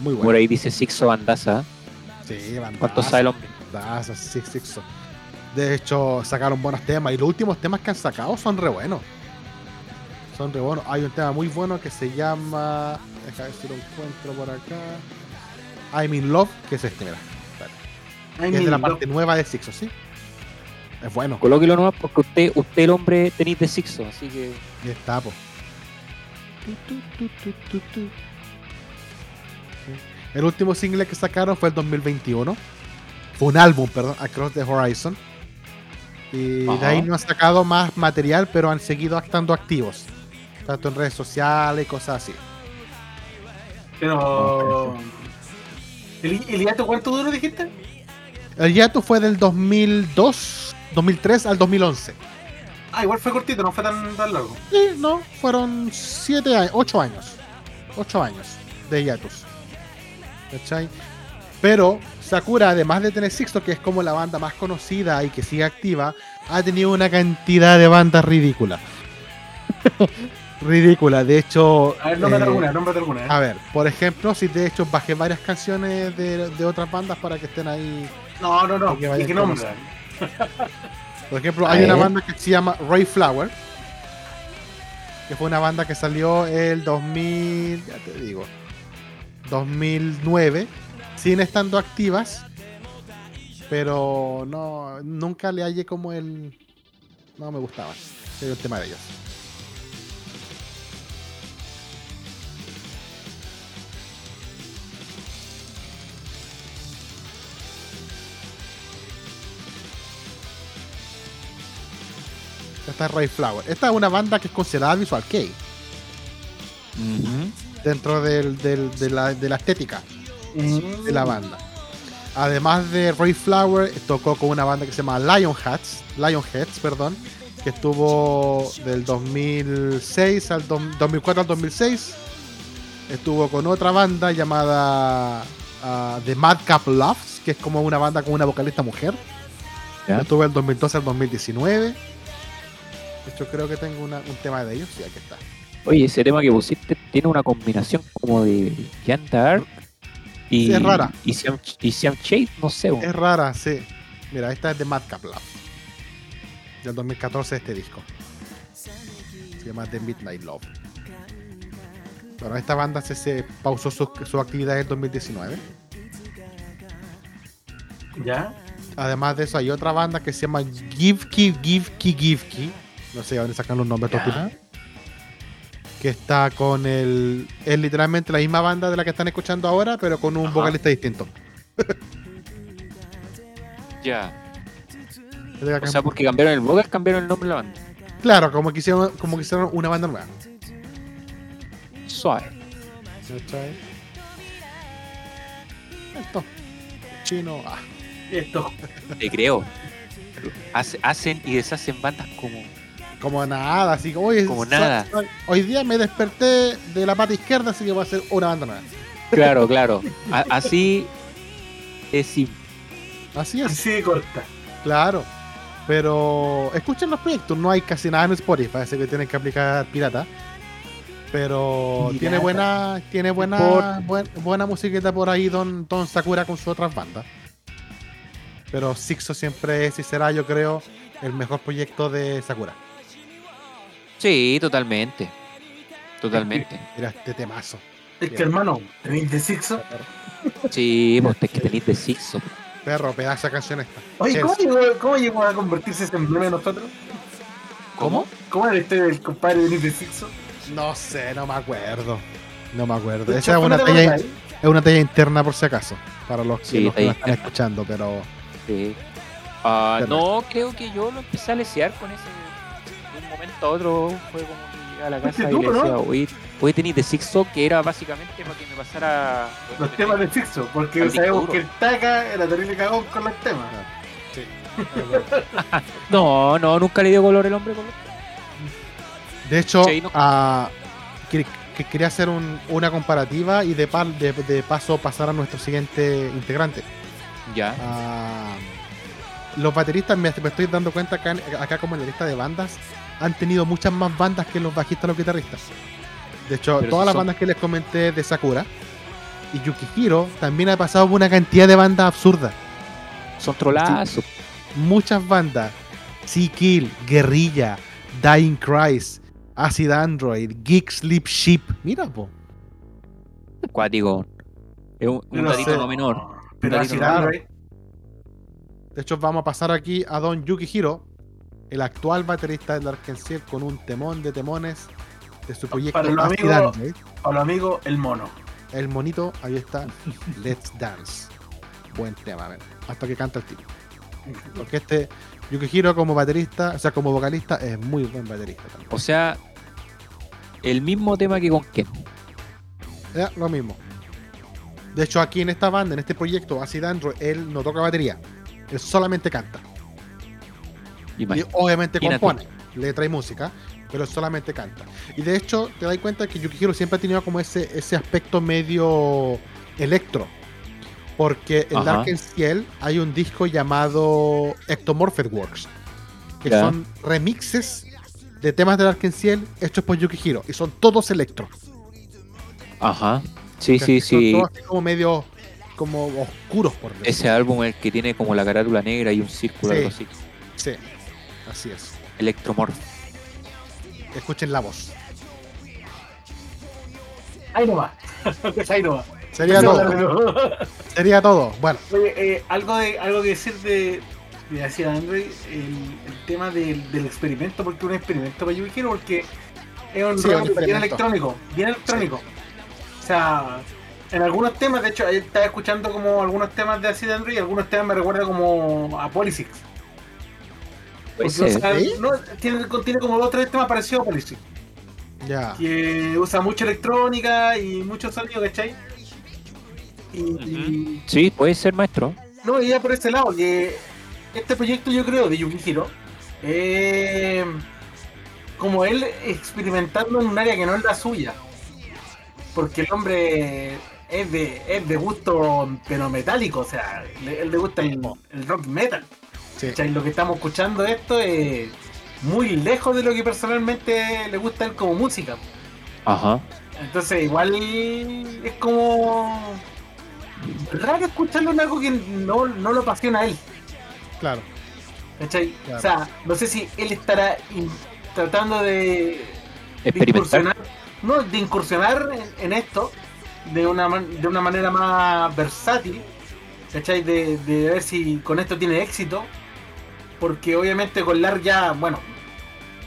Muy Por bueno. ahí dice Sixo Bandaza. Sí, bandaza. ¿Cuánto sabe el hombre? Bandaza, sí, Sixo. De hecho, sacaron buenos temas, y los últimos temas que han sacado son re buenos. Son re buenos. Hay un tema muy bueno que se llama. Deja ver si lo encuentro por acá. I'm in Love, que es este, mira. Ay, Que es de la parte nueva de Sixo, ¿sí? Es bueno. Colóquelo nomás porque usted, usted el hombre tenéis de Sixo, así que. Y está, po. Tu, tu, tu, tu, tu, tu. El último single que sacaron fue el 2021. Fue un álbum, perdón, Across the Horizon. Y de ahí no han sacado más material, pero han seguido estando activos. Tanto en redes sociales y cosas así. Pero. ¿El, el hiato cuánto duro dijiste? El hiato fue del 2002, 2003 al 2011. Ah, igual fue cortito, no fue tan, tan largo. Sí, no, fueron 7 años, 8 años. 8 años de hiatus. ¿Cachai? Pero Sakura, además de tener Sixto, que es como la banda más conocida y que sigue activa, ha tenido una cantidad de bandas ridícula. ridícula, de hecho. A ver, nómbrate eh, alguna, nómbrate alguna. ¿eh? a ver, por ejemplo, si de hecho bajé varias canciones de, de otras bandas para que estén ahí. No, no, no. Que ¿Y qué nombre? Por ejemplo, A hay una banda que se llama Ray Flower. Que fue una banda que salió el 2000, ya te digo, 2009, siguen estando activas, pero no, nunca le hallé como el, no me gustaba, el tema de ellos. Esta es Ray Flower. Esta es una banda que es considerada visual kei dentro del- del- de, la, de la estética Mm. de la banda. Además de Ray Flower, tocó con una banda que se llama Lionheads, Lionheads, perdón, que estuvo del 2006 al dom- 2004 al 2006. Estuvo con otra banda llamada ah, The Madcap Loves, que es como una banda con una vocalista mujer. Estuvo del 2012 al 2019. De hecho, creo que tengo una- un tema de ellos. Sí, aquí está. Oye, ese tema que pusiste tiene una combinación como de Jan Dark y, Sí, es rara. y Siam, y Siam Shade, no sé. Es rara, sí. Mira, esta es de Madcap Love. Del 2014 este disco. Se llama The Midnight Love. Bueno, esta banda se, se pausó su, su actividad en el 2019. ¿Ya? Además de eso, hay otra banda que se llama Give Ki Give Ki Give Ki. No sé de dónde sacan los nombres Ya. Que está con el. Es literalmente la misma banda de la que están escuchando ahora, pero con un Ajá. vocalista distinto. Ya. O que- sea, porque cambiaron el vocal, cambiaron el nombre de la banda. Claro, como que hicieron, como que hicieron una banda nueva. Suave. Esto. Chino. Ah. Esto. Te creo. Hace- hacen y deshacen bandas como. Como nada, así como, oye, Como nada. hoy día me desperté de la pata izquierda, así que voy a hacer una banda nueva. Claro, claro. A- así es simple. Así es, Así de corta. claro. Pero escuchen los proyectos, no hay casi nada en Spotify, parece que tienen que aplicar pirata. Pero Pirata. tiene buena, tiene buena, Por- buen- buena musiquita por ahí Don, Don Sakura con sus otras bandas. Pero Sixo siempre es y será, yo creo, el mejor proyecto de Sakura. Sí, totalmente. Totalmente. Mira este temazo. Es que hermano, tenéis de Sixo. Sí, pues es que tenéis de Sixo. Perro, pedazo de canción esta. Oye, ¿cómo llegó, ¿cómo llegó a convertirse ese emblema de nosotros? ¿Cómo? ¿Cómo era historia del compadre de de Sixo? No sé, no me acuerdo. No me acuerdo. Esa es una, ¿no te talla, es una talla interna por si acaso. Para los que, Sí, los que talla la están escuchando, pero. Sí. Ah, Pero- no, creo que yo lo empecé a lesear con ese. Un momento a otro fue como que llegué a la Fuiste casa y tú, le ¿no? decía, oye, oye, tenéis de Sixo que era básicamente para que me pasara. Los temas de Sixo, porque sabemos disco que el Taka era terrible cagón con los temas. Sí. No, no, nunca le dio color el hombre color. De hecho, Sí, no- ah, que- que quería hacer un- una comparativa y de, pa- de, de paso pasar a nuestro siguiente integrante. Ya. Ah, los bateristas, me, me estoy dando cuenta acá, acá como en la lista de bandas, han tenido muchas más bandas que los bajistas los guitarristas. De hecho, Pero todas las son- bandas que les comenté de Sakura y Yukihiro también ha pasado por una cantidad de bandas absurdas. Son trolazos. Muchas bandas. Sea Kill, Guerrilla, Dying Christ, Acid Android, Geek Sleep Ship. Mira, po. Cuático. Es un, un no no menor. Pero. Android, De hecho, vamos a pasar aquí a Don Yukihiro, el actual baterista del Arkansas con un temón de temones de su proyecto Para los amigos- Android. a los amigos, el mono. El monito, ahí está. Let's Dance. Buen tema, a ver. Hasta que canta el tipo. Porque este Yukihiro como baterista, o sea, como vocalista, es muy buen baterista también. O sea, el mismo tema que con Ken. Ya, lo mismo. De hecho, aquí en esta banda, en este proyecto, Acid Android, él no toca batería. Él solamente canta. Y obviamente compone, letra y música, pero solamente canta. Y de hecho, te das cuenta que Yukihiro siempre ha tenido como ese, ese aspecto medio electro. Porque en Ajá. Dark Ciel hay un disco llamado Ectomorphed Works, que son remixes de temas de Dark Ciel hechos por Yukihiro, y son todos electro. Ajá. Sí, sí, Son sí. todos así como medio como oscuros por decirlo. Ese álbum el que tiene como la carátula negra y un círculo, Sí. algo así. Sí, así es. Electromorph. Escuchen la voz. Ahí nomás. Ahí nomás. Sería No, todo. no, no. Sería todo. Bueno, Oye, eh, algo, de, algo que decir de, de Acid Android, el, el tema del, del experimento, porque un experimento para Yukihiro, porque es un Sí, un bien electrónico, bien electrónico. O sea, en algunos temas, de hecho, ayer estaba escuchando como algunos temas de Acid Android y algunos temas me recuerdan como a Polysix. O sea, ¿Sí? no, tiene, tiene como dos o tres temas parecidos a Polysix. ya. que usa mucha electrónica y mucho sonido, ¿cachai? Y, y- Sí, puede ser maestro. no, y ya por ese lado, que este proyecto yo creo de Yukihiro, eh, como él experimentando en un área que no es la suya, porque el hombre es de, es de gusto pero metálico, o sea, le- él le gusta el, el rock metal. Sí. Lo que estamos escuchando esto es muy lejos de lo que personalmente le gusta a él como música. Ajá. Entonces igual es como raro escucharlo en algo que no, no lo apasiona a él. Claro. ¿cachai? Claro. O sea, no sé si él estará in- tratando de, de Experimentar. incursionar, no, de incursionar en, en esto de una, de una manera más versátil, ¿cachai? De, de ver si con esto tiene éxito, porque obviamente con LARC ya, bueno,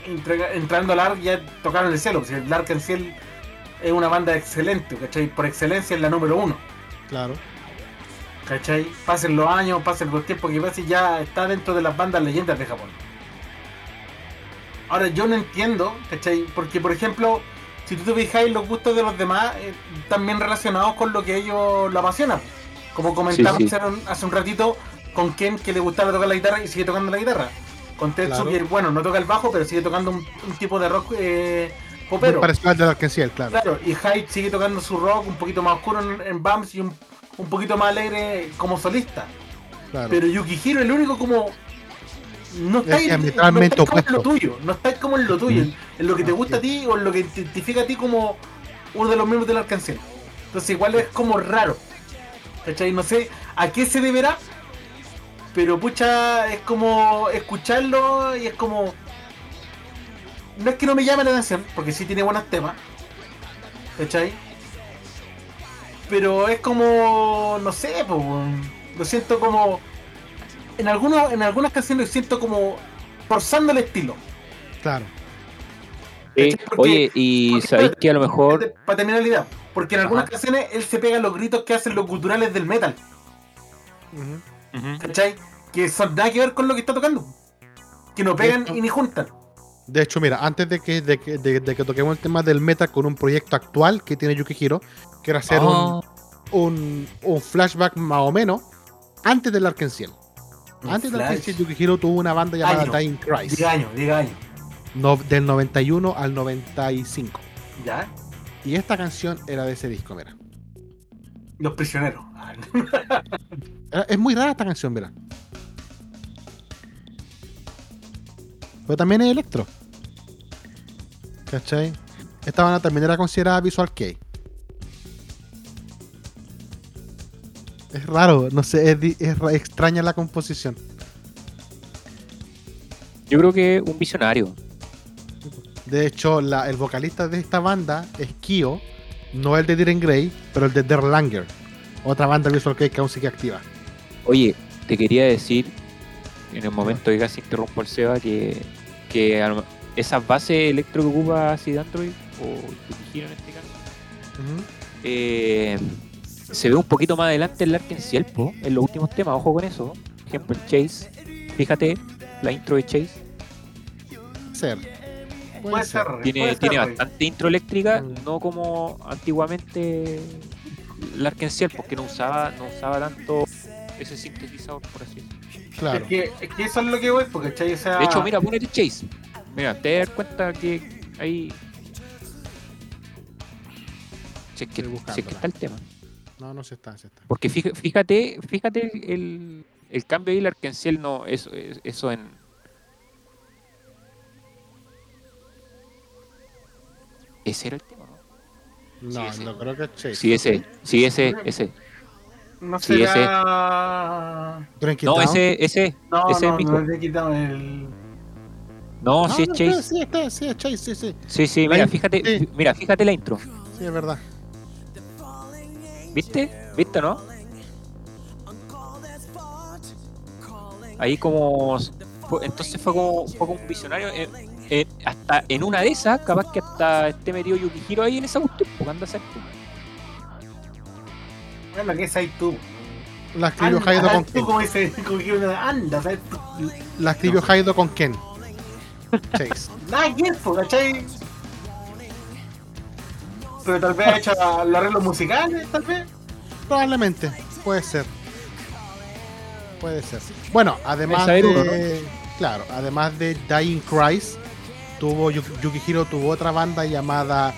entrega- entrando a LARC ya tocaron el cielo, porque el LARC en cielo es una banda excelente, ¿cachai? Por excelencia es la número uno. Claro. ¿Cachai? Pasen los años, pasen los tiempos que pasen, ya está dentro de las bandas leyendas de Japón. Ahora, yo no entiendo, ¿cachai? Porque, por ejemplo, si tú te fijáis, los gustos de los demás eh, están bien relacionados con lo que ellos lo apasionan. Como comentamos Sí, sí. Hace, un, hace un ratito con Ken que le gustaba tocar la guitarra y sigue tocando la guitarra. Con Tetsu Claro. que, bueno, no toca el bajo, pero sigue tocando un, un tipo de rock eh, popero. al de Arkansas, claro. Claro, y Hyde sigue tocando su rock un poquito más oscuro en, en Bams y un, un poquito más alegre como solista. claro. Pero Yukihiro es el único como. No está, Es no está como en lo tuyo, no está como en lo tuyo, en, en lo que te Ah, gusta a ti o en lo que te identifica a ti como uno de los miembros de la canción. Entonces igual es como raro. ¿Cachai? No sé a qué se deberá, pero pucha, es como escucharlo y es como. No es que no me llame la atención, porque sí tiene buenos temas, ¿cachai? Pero es como, no sé, po, weón. lo siento como, en, algunos, en algunas canciones lo siento como forzando el estilo. Claro. Eh, oye, y sabéis que a lo mejor. Para terminar la idea, porque en algunas Ajá. canciones él se pega los gritos que hacen los culturales del metal, ¿cachai? Que son nada que ver con lo que está tocando. Que no pegan y ni juntan. De hecho, mira, antes de que, de, que, de- de que toquemos el tema del meta con un proyecto actual que tiene Yukihiro, quiero hacer un, Ah, un, un flashback más o menos antes del Arkenciel. Antes del. Arkenciel, Yukihiro tuvo una banda llamada Año. Dying Christ, Diga año, diga año. no- del 91 al 95. ¿Ya? Y esta canción era de ese disco, mira. Los prisioneros. Era- Es muy rara esta canción, mira. Pero también es electro. ¿Cachai? Esta banda también era considerada Visual Kei. Es raro, no sé, es, extraña la composición. yo creo que un visionario. De hecho, la- el vocalista de esta banda es Kyo, no el de Diren Grey, pero el de Der Langer, otra banda Visual Kei que aún sigue activa. Oye, te quería decir, en el momento que casi interrumpo el Seba, que, que esas bases electro que ocupa Acid Android, o Yukihiro en este caso, eh, se ve un poquito más adelante en Larkin Ciel, po, en los últimos temas, ojo con eso. Por ejemplo, el Chase, fíjate, la intro de Chase Ser. Puede, Puede ser. ser. tiene, puede tiene ser, bastante intro eléctrica, Mm. no como antiguamente Larkin Ciel, porque no usaba, no usaba tanto ese sintetizador, por así decirlo. Claro. Es, que, es que eso es lo que voy, porque. O sea, De hecho, mira, ponete Chase. Mira, te das cuenta que ahí. Si es que, si es que está el tema. No, no se está, se está. Porque fíjate, fíjate, el, el cambio ahí, el Arkenciel no, eso, eso en. Ese era el tema, ¿no? No, ese. no creo que es Chase. Sí, ese, sí, ese, ese. no sí, será... It No, Down. ese, ese, No, ese no, no le quitamos el... No, No, sí es no, Chase. Sí, está, sí, es Chase, sí, sí. Sí, sí, La mira, fíjate, sí. mira, fíjate la intro. Sí, es verdad. ¿Viste? ¿Viste, no? Ahí como... entonces fue como, fue como un visionario. eh, eh, hasta en una de esas, capaz que hasta esté metido Yukihiro ahí en esa cuestión. Porque anda a hacer tú. Bueno, que es ahí tú. La escribió Anda, Haido con tú Ken. como anda. La escribió Haido con Ken. Chase. Nada que eso, ¿cachai? Pero tal vez ha hecho los arreglos musicales, tal vez. Probablemente. Puede ser. Puede ser. Bueno, además de. uno, Claro, además de Dying Christ, tuvo Yu- Yukihiro tuvo otra banda llamada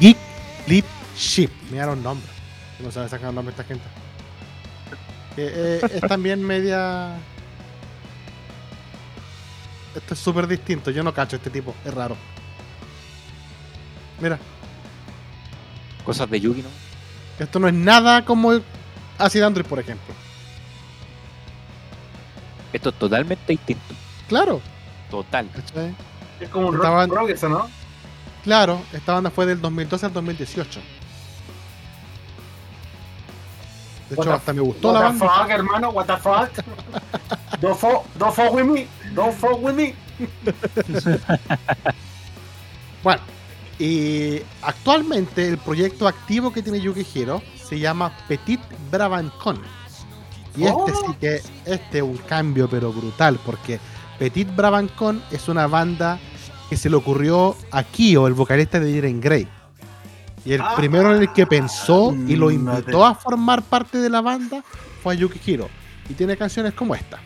Geek Leap Ship. Mira los nombres. No sabe sacar el nombre esta gente. Eh, es también media. Esto es súper distinto. Yo no cacho este tipo. Es raro. Mira, Cosas de Yuki, ¿no? esto no es nada como Acid Android, por ejemplo. Esto es totalmente distinto. Claro. Total. ¿cachai? Es como un Estaban- rock, rock eso, ¿no? Claro, esta banda fue del 2012 al 2018. De hecho, hasta me gustó la What the banda. fuck, hermano, what the fuck. don't, fuck, don't fuck with me, don't fuck with me. Bueno, y actualmente el proyecto activo que tiene Yukihiro se llama Petit Bravancon. Y este Oh. sí que este es un cambio pero brutal porque Petit Bravancon es una banda que se le ocurrió a Kyo, el vocalista de Jiren Grey. Y el Ah. primero en el que pensó y lo Mm, invitó a formar parte de la banda fue a Yukihiro. Y tiene canciones como esta.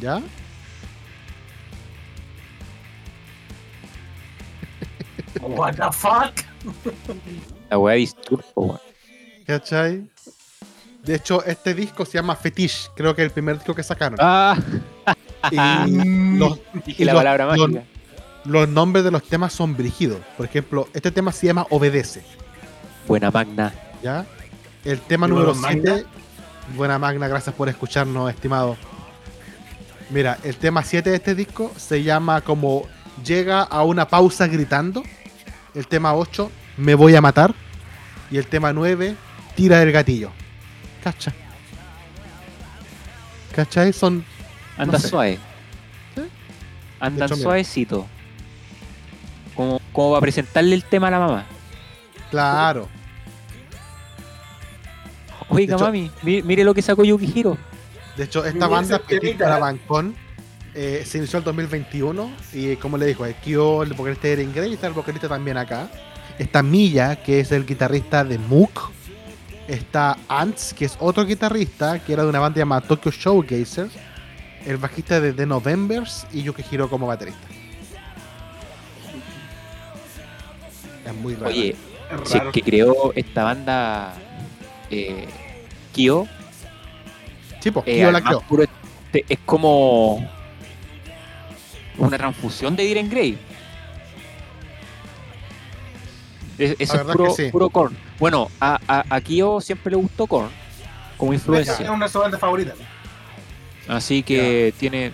¿Ya? What the fuck. La weá disturbo, weón. ¿Cachai? De hecho, este disco se llama Fetish, creo que es el primer disco que sacaron. Ah, Y los, dije y la los- palabra los- mágica. los nombres de los temas son brígidos. Por ejemplo, este tema se llama Obedece, Buena magna. ¿ya? El tema ¿Y número Buena Magna? 7. Buena Magna, gracias por escucharnos, estimado. Mira, el tema 7 de este disco se llama como llega a una pausa gritando. El tema 8, me voy a matar. Y el tema 9, tira del gatillo. Cacha. ¿Cachai? Son. Anda sé. suave. ¿Sí? Andan hecho, suavecito. Como, como para presentarle el tema a la mamá. Claro. Oiga, hecho- mami, mi- mire lo que sacó Yukihiro. De hecho, esta banda, Petit para ¿eh? Bancón, eh, se inició en el 2021. Y como le dijo, Kyo, el vocalista de Eren Grey, está el vocalista también acá. Está Milla, que es el guitarrista de Mook. Está Ants, que es otro guitarrista, que era de una banda llamada Tokyo Showgazer. El bajista de The Novembers y Yukihiro como baterista. Es muy raro. Oye, Es si es raro. que creó esta banda eh, Kyo, sí, pues, eh, Kyo la creó. puro este, es como una transfusión de Diren Grey. Es- Eso es puro, que sí. puro Korn. Bueno, a, a, a Kyo siempre le gustó Korn como Es influencia. una de sus bandas favoritas. Así que tiene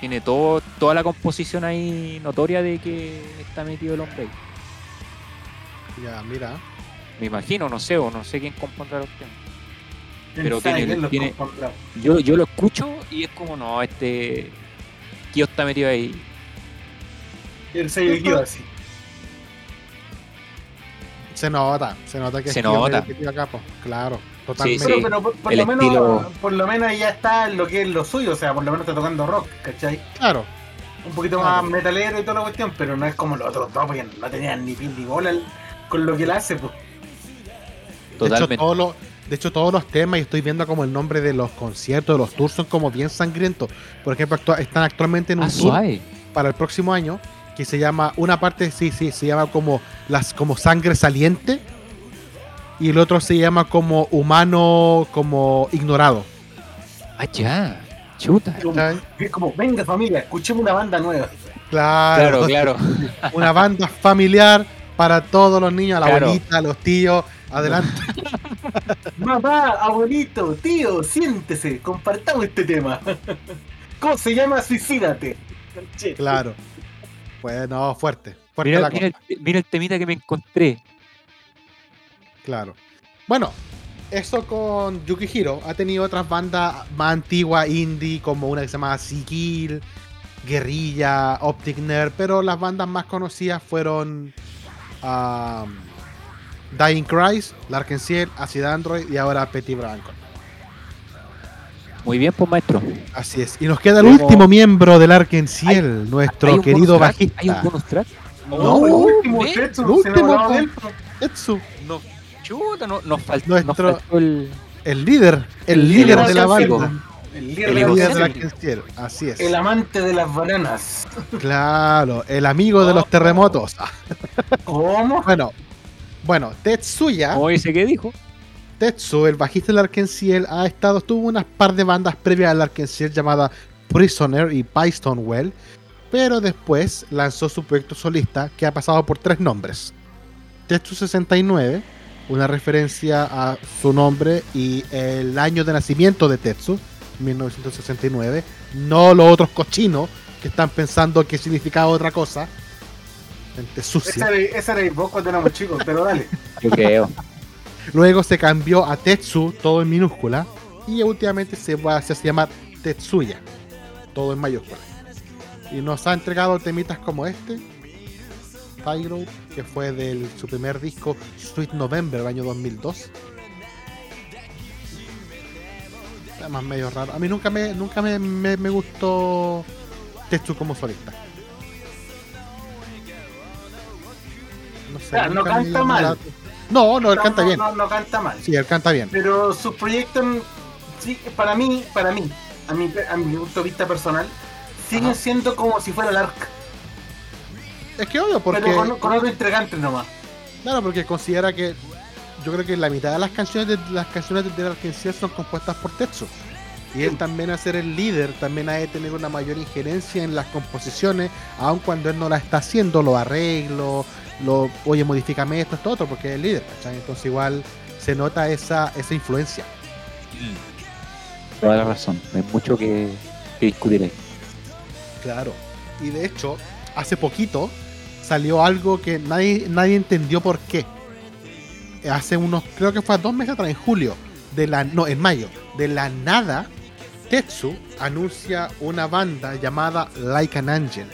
tiene todo, toda la composición ahí notoria de que está metido el hombre. ahí. Ya, mira. Me imagino, no sé, o no sé quién compondrá los temas. Pero tiene-. Yo, yo lo escucho y es como, no, este. Kyo está metido ahí. El sello de Kyo, así. Se nota, se nota que Se es nota. el que tiene acá, pues. Claro, totalmente. Sí. Pero, pero por, el lo menos, estilo- por lo menos ya está en lo que es lo suyo, o sea, por lo menos está tocando rock, ¿cachai? Claro. Un poquito Claro. más metalero y toda la cuestión, pero no es como los otros dos, porque no tenían ni pin ni bola con lo que él hace, pues. De hecho, todos los, de hecho, todos los temas, y estoy viendo como el nombre de los conciertos, de los tours, son como bien sangrientos. Por ejemplo, actua- están actualmente en un Ah, tour suave. para el próximo año que se llama, una parte, sí, sí, se llama como las como sangre saliente y el otro se llama como humano como ignorado. Ah, ya. Chuta. Es como, venga familia, escuchemos una banda nueva. Claro, Claro, claro. una banda familiar para todos los niños, a la Claro. abuelita, a los tíos, adelante. Mamá, abuelito, tío, siéntese, compartamos este tema. ¿Cómo se llama? Suicídate. Claro. Pues no, fuerte. Fuerte Mira, la mira el, mira el temita que me encontré. Claro. Bueno, eso con Yukihiro. Ha tenido otras bandas más antiguas, indie, como una que se llama Sigil, Guerrilla, Optic Nerd, pero las bandas más conocidas fueron um, Dying Christ, Larkin Ciel, Acid Android y ahora Petit Branco. Muy bien, pues maestro. Así es. Y nos queda el último miembro del Arken Ciel, ¿Hay nuestro querido track? ¿Hay un bajista. bonus track? No, el último. Tetsu, el se me último. Tetsu, No, chuta, no, nos, fal- Nuestro- nos faltó el. el líder, el, El líder de la banda. El El líder El de la líder banda. del Arken Ciel, así es. El amante de las bananas. Claro, el amigo de los terremotos. Ah, ¿Cómo? Bueno, bueno, Tetsuya, ¿Cómo dice que dijo? Tetsu, el bajista del Arkenciel, ha estado, tuvo unas par de bandas previas al Arkenciel llamada Prisoner y Pystonewell, pero después lanzó su proyecto solista que ha pasado por tres nombres. Tetsu 69, una referencia a su nombre y el año de nacimiento de Tetsu, 1969, no los otros cochinos que están pensando que significaba otra cosa. Gente sucia. Esa era, esa era vos cuando éramos chicos, pero dale. Yo creo. Luego se cambió a Tetsu, todo en minúscula. Y últimamente se va se hace llamar Tetsuya, todo en mayúscula. Y nos ha entregado temitas como este, Que fue de su primer disco Sweet November del año 2002. Temas medio raro. A mí nunca me, nunca me, me- me gustó Tetsu como solista. No sé. canta mal. la- No, no, él canta no, bien. No, no canta mal. Sí, él canta bien. Pero sus proyectos, sí, para mí, para mí, a mi, a mi punto de vista personal, siguen Ajá. siendo como si fuera el ARC. Es que obvio, porque. Pero con, con otro entregante nomás. Claro, porque considera que. Yo creo que la mitad de las canciones de las canciones de The Arkansas son compuestas por Tetsu. Y él también a ser el líder, también ha de tener una mayor injerencia en las composiciones, aun cuando él no la está haciendo, los arreglos, lo, oye, modifícame esto, esto, otro, porque es el líder, ¿cachai? Entonces igual se nota esa, esa influencia. Toda la razón. Hay mucho que, que discutir ahí. Claro. Y de hecho, hace poquito salió algo que nadie, nadie entendió por qué. Hace unos, creo que fue dos meses atrás, en julio, de la, no, en mayo, de la nada, Tetsu anuncia una banda llamada Like an Angel.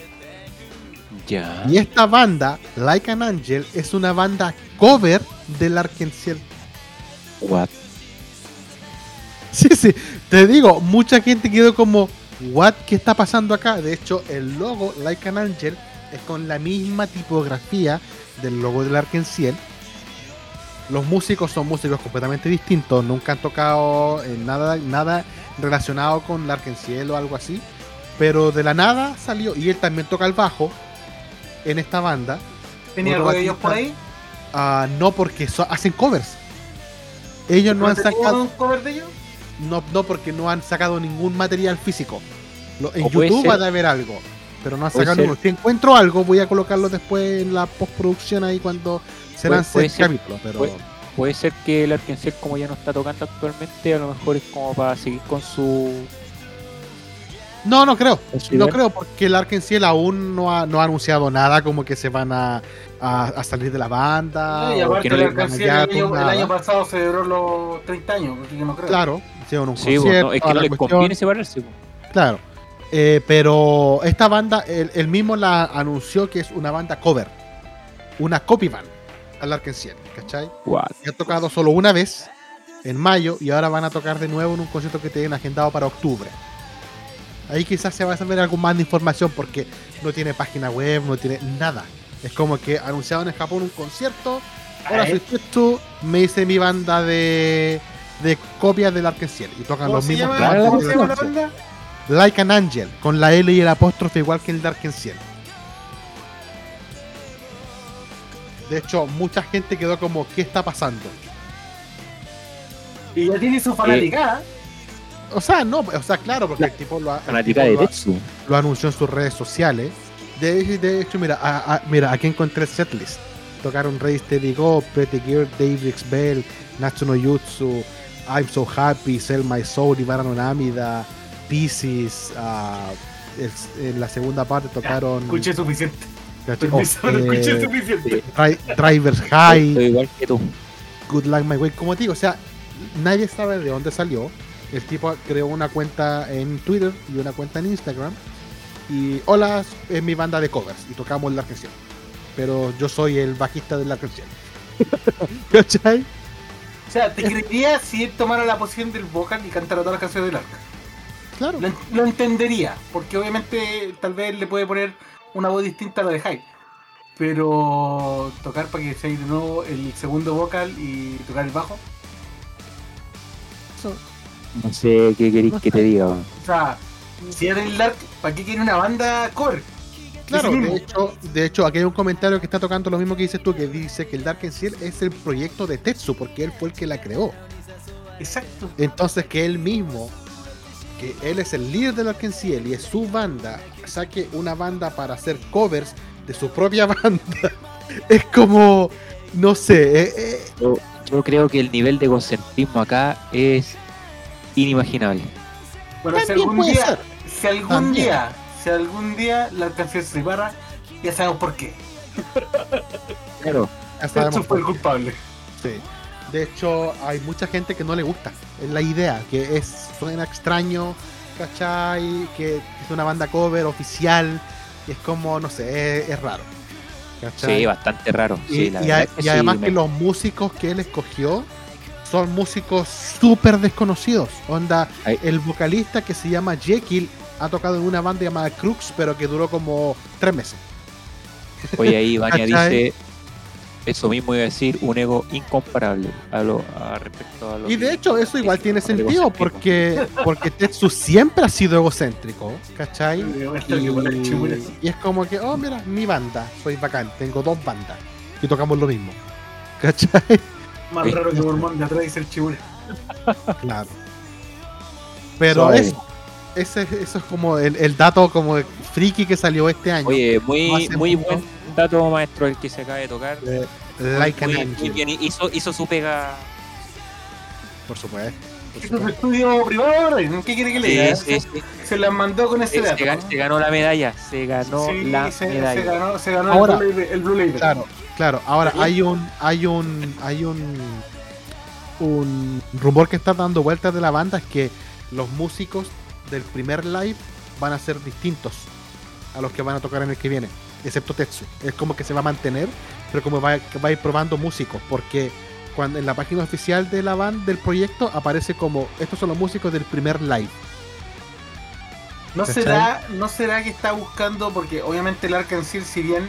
Ya. Y esta banda, Like an Angel, es una banda cover del Arkenciel. What? Sí, sí, te digo, mucha gente quedó como, ¿what? ¿Qué está pasando acá? De hecho, el logo Like an Angel es con la misma tipografía del logo del Arkenciel. Los músicos son músicos completamente distintos, nunca han tocado en nada, nada relacionado con el Arkenciel o algo así. Pero de la nada salió, y él también toca el bajo en esta banda. ¿Tenía algo de ellos por ahí? Ah, no porque so- hacen covers. Ellos no han ¿Tenía sacado. un cover de ellos? No, no, porque no han sacado ningún material físico. Lo- en YouTube ser- va a haber algo, pero no puede sacado ninguno. Si encuentro algo, voy a colocarlo después en la postproducción ahí cuando se lance puede el ser- capítulo. Pero puede- Puede ser que el Arkansas, como ya no está tocando actualmente, a lo mejor es como para seguir con su. no, no creo. su No idea. creo, porque el Arkansas aún no ha, no ha anunciado nada como que se van a, a- a salir de la banda. y aparte no el, año, el nada. año pasado celebró los 30 años, así que no creo. Claro, hicieron un Sí, pues, concierto, no, es que no les cuestión. conviene separarse. pues. Claro. Eh, pero esta banda, él, él mismo la anunció que es una banda cover. Una copy band al Arkansas, ¿cachai? What? Y ha tocado solo una vez en mayo y ahora van a tocar de nuevo en un concierto que tienen agendado para octubre. Ahí quizás se va a saber algo más de información porque no tiene página web, no tiene nada. Es como que anunciaron en Japón un concierto. Ahora Ah, soy tú, me hice mi banda de, de copias del Arkansas y tocan ¿Cómo los mismos Like an Angel, con la L y el apóstrofe igual que el Dark Ciel. De hecho, mucha gente quedó como, ¿qué está pasando? Y ya tiene su fanaticada. O sea, no, o sea, claro, porque el tipo lo, ha- el Fanática tipo de lo, ha- Tetsu. lo anunció en sus redes sociales. De, de hecho, mira, a- a- mira, aquí encontré el setlist. Tocaron Rey Steady Go, Pretty Gear, David's Bell, Natsuno Jutsu, I'm So Happy, Sell My Soul, Ibara no Ah, el- en la segunda parte tocaron. Escuché suficiente. Oh, escuché eh, suficiente. Dri- Driver's High, Estoy igual que tú. Good Luck My Way. Como te digo, o sea, nadie sabe de dónde salió. El tipo creó una cuenta en Twitter y una cuenta en Instagram. Y hola, es mi banda de covers y tocamos la canción. Pero yo soy el bajista de la canción. ¿Cachai? O sea, te creería si él tomara la posición del vocal y cantara todas las canciones del arca. Claro. Lo, lo entendería, porque obviamente tal vez le puede poner una voz distinta a la de Hype. Pero tocar para que sea de nuevo el segundo vocal y tocar el bajo. Eso- No sé qué queréis que te diga. O sea, si eres el Dark, ¿para qué quiere una banda cover? Claro, de hecho, de hecho, aquí hay un comentario que está tocando lo mismo que dices tú, que dice que el Dark Ciel es el proyecto de Tetsu, porque él fue el que la creó. Exacto. Entonces que él mismo, que él es el líder del Arkenciel y es su banda, saque una banda para hacer covers de su propia banda, es como, no sé, eh, eh, Yo, yo creo que el nivel de concentrismo acá es inimaginable. Bueno, si algún puede día, ser. si algún También. día, si algún día la canción se separa, ya sabemos por qué. Claro. ya sabemos fue el por culpable. Sí. De hecho, hay mucha gente que no le gusta. Es la idea, que es suena extraño, ¿cachai? Que es una banda cover oficial. Y es como, no sé, es, es raro. ¿cachai? Sí, bastante raro. Y, Sí, la y verdad a- sí, además me- que los músicos que él escogió son músicos súper desconocidos. Onda, Ay. el vocalista que se llama Jekyll ha tocado en una banda llamada Crux, pero que duró como tres meses. Oye, ahí Vania dice eso mismo iba a decir, un ego incomparable a lo a respecto a lo Y de hecho eso igual tiene sentido porque, porque Tetsu siempre ha sido egocéntrico, ¿cachai? Y, y es como que, oh mira, mi banda, soy bacán, tengo dos bandas y tocamos lo mismo. ¿Cachai? Más raro que Mormón de atrás dice el chibure. Claro. Pero Suave. eso, ese, eso es como el, el dato como friki que salió este año. Oye, muy, muy mucho. Buen dato maestro el que se acaba de tocar. de like muy, muy bien, hizo, hizo su pega. por supuesto. por Es estudio privado, ¿qué quiere que le diga? Sí, sí, sí. Se las mandó con ese Se, dato. se gan- se ganó la medalla, se ganó Sí, la se, medalla. se ganó, se ganó Ahora- el, Blue Label-. Claro, claro. Ahora ¿Está hay un, hay un, hay un, un rumor que está dando vueltas de la banda es que los músicos del primer live van a ser distintos a los que van a tocar en el que viene, excepto Tetsu. Es como que se va a mantener, pero como va, que va a ir probando músicos, porque cuando en la página oficial de la banda del proyecto aparece como estos son los músicos del primer live. ¿No ¿Cachai? será, ¿No será que está buscando, porque obviamente el Arkansas, si bien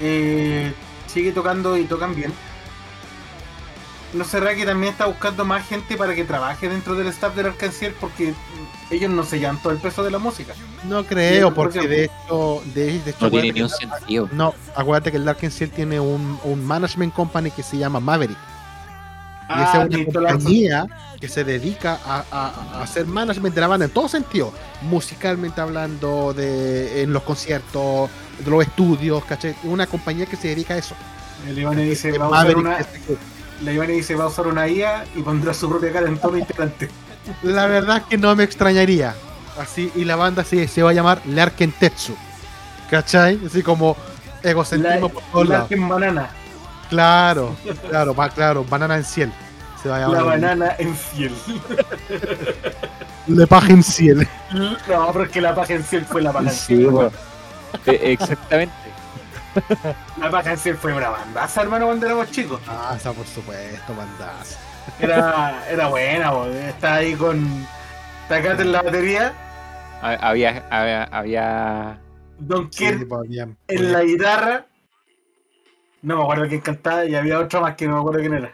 eh, sigue tocando y tocan bien, ¿no será que también está buscando más gente para que trabaje dentro del staff del Arkansas? Porque ellos no se llevan todo el peso de la música. No creo, porque por de hecho, de, de hecho No tiene acuérdate ni un que- sentido. No, acuérdate que el Dark Ciel tiene un, un management company que se llama Maverick. Y esa es una compañía que se dedica a, a- a hacer management de la banda en todo sentido. Musicalmente hablando, de en los conciertos, de los estudios, ¿cachai? Una compañía que se dedica a eso. El Iván dice, Que va a Maverick una, es- la Iván dice, va a usar una IA y pondrá su propia cara en todo el integrante. La verdad es que no me extrañaría. Así, y la banda se, se va a llamar Larken Tetsu. ¿Cachai? Así como egocentrismo por todos la lados. en banana. Claro, claro, va, claro, banana en ciel. Se va a llamar La banana en ciel. Le paja en ciel. No, pero es que la paja en ciel fue la paja en Sí, bueno. Eh, exactamente. La paja en ciel fue una bandaza, hermano, cuando éramos chicos. Ah, esa por supuesto, bandas. Era, era buena, bo. Está ahí con Tacate en la batería, Ha- Había, había, había Don Sí, bien. en la guitarra. No me acuerdo quién cantaba y había otro más que no me acuerdo quién era.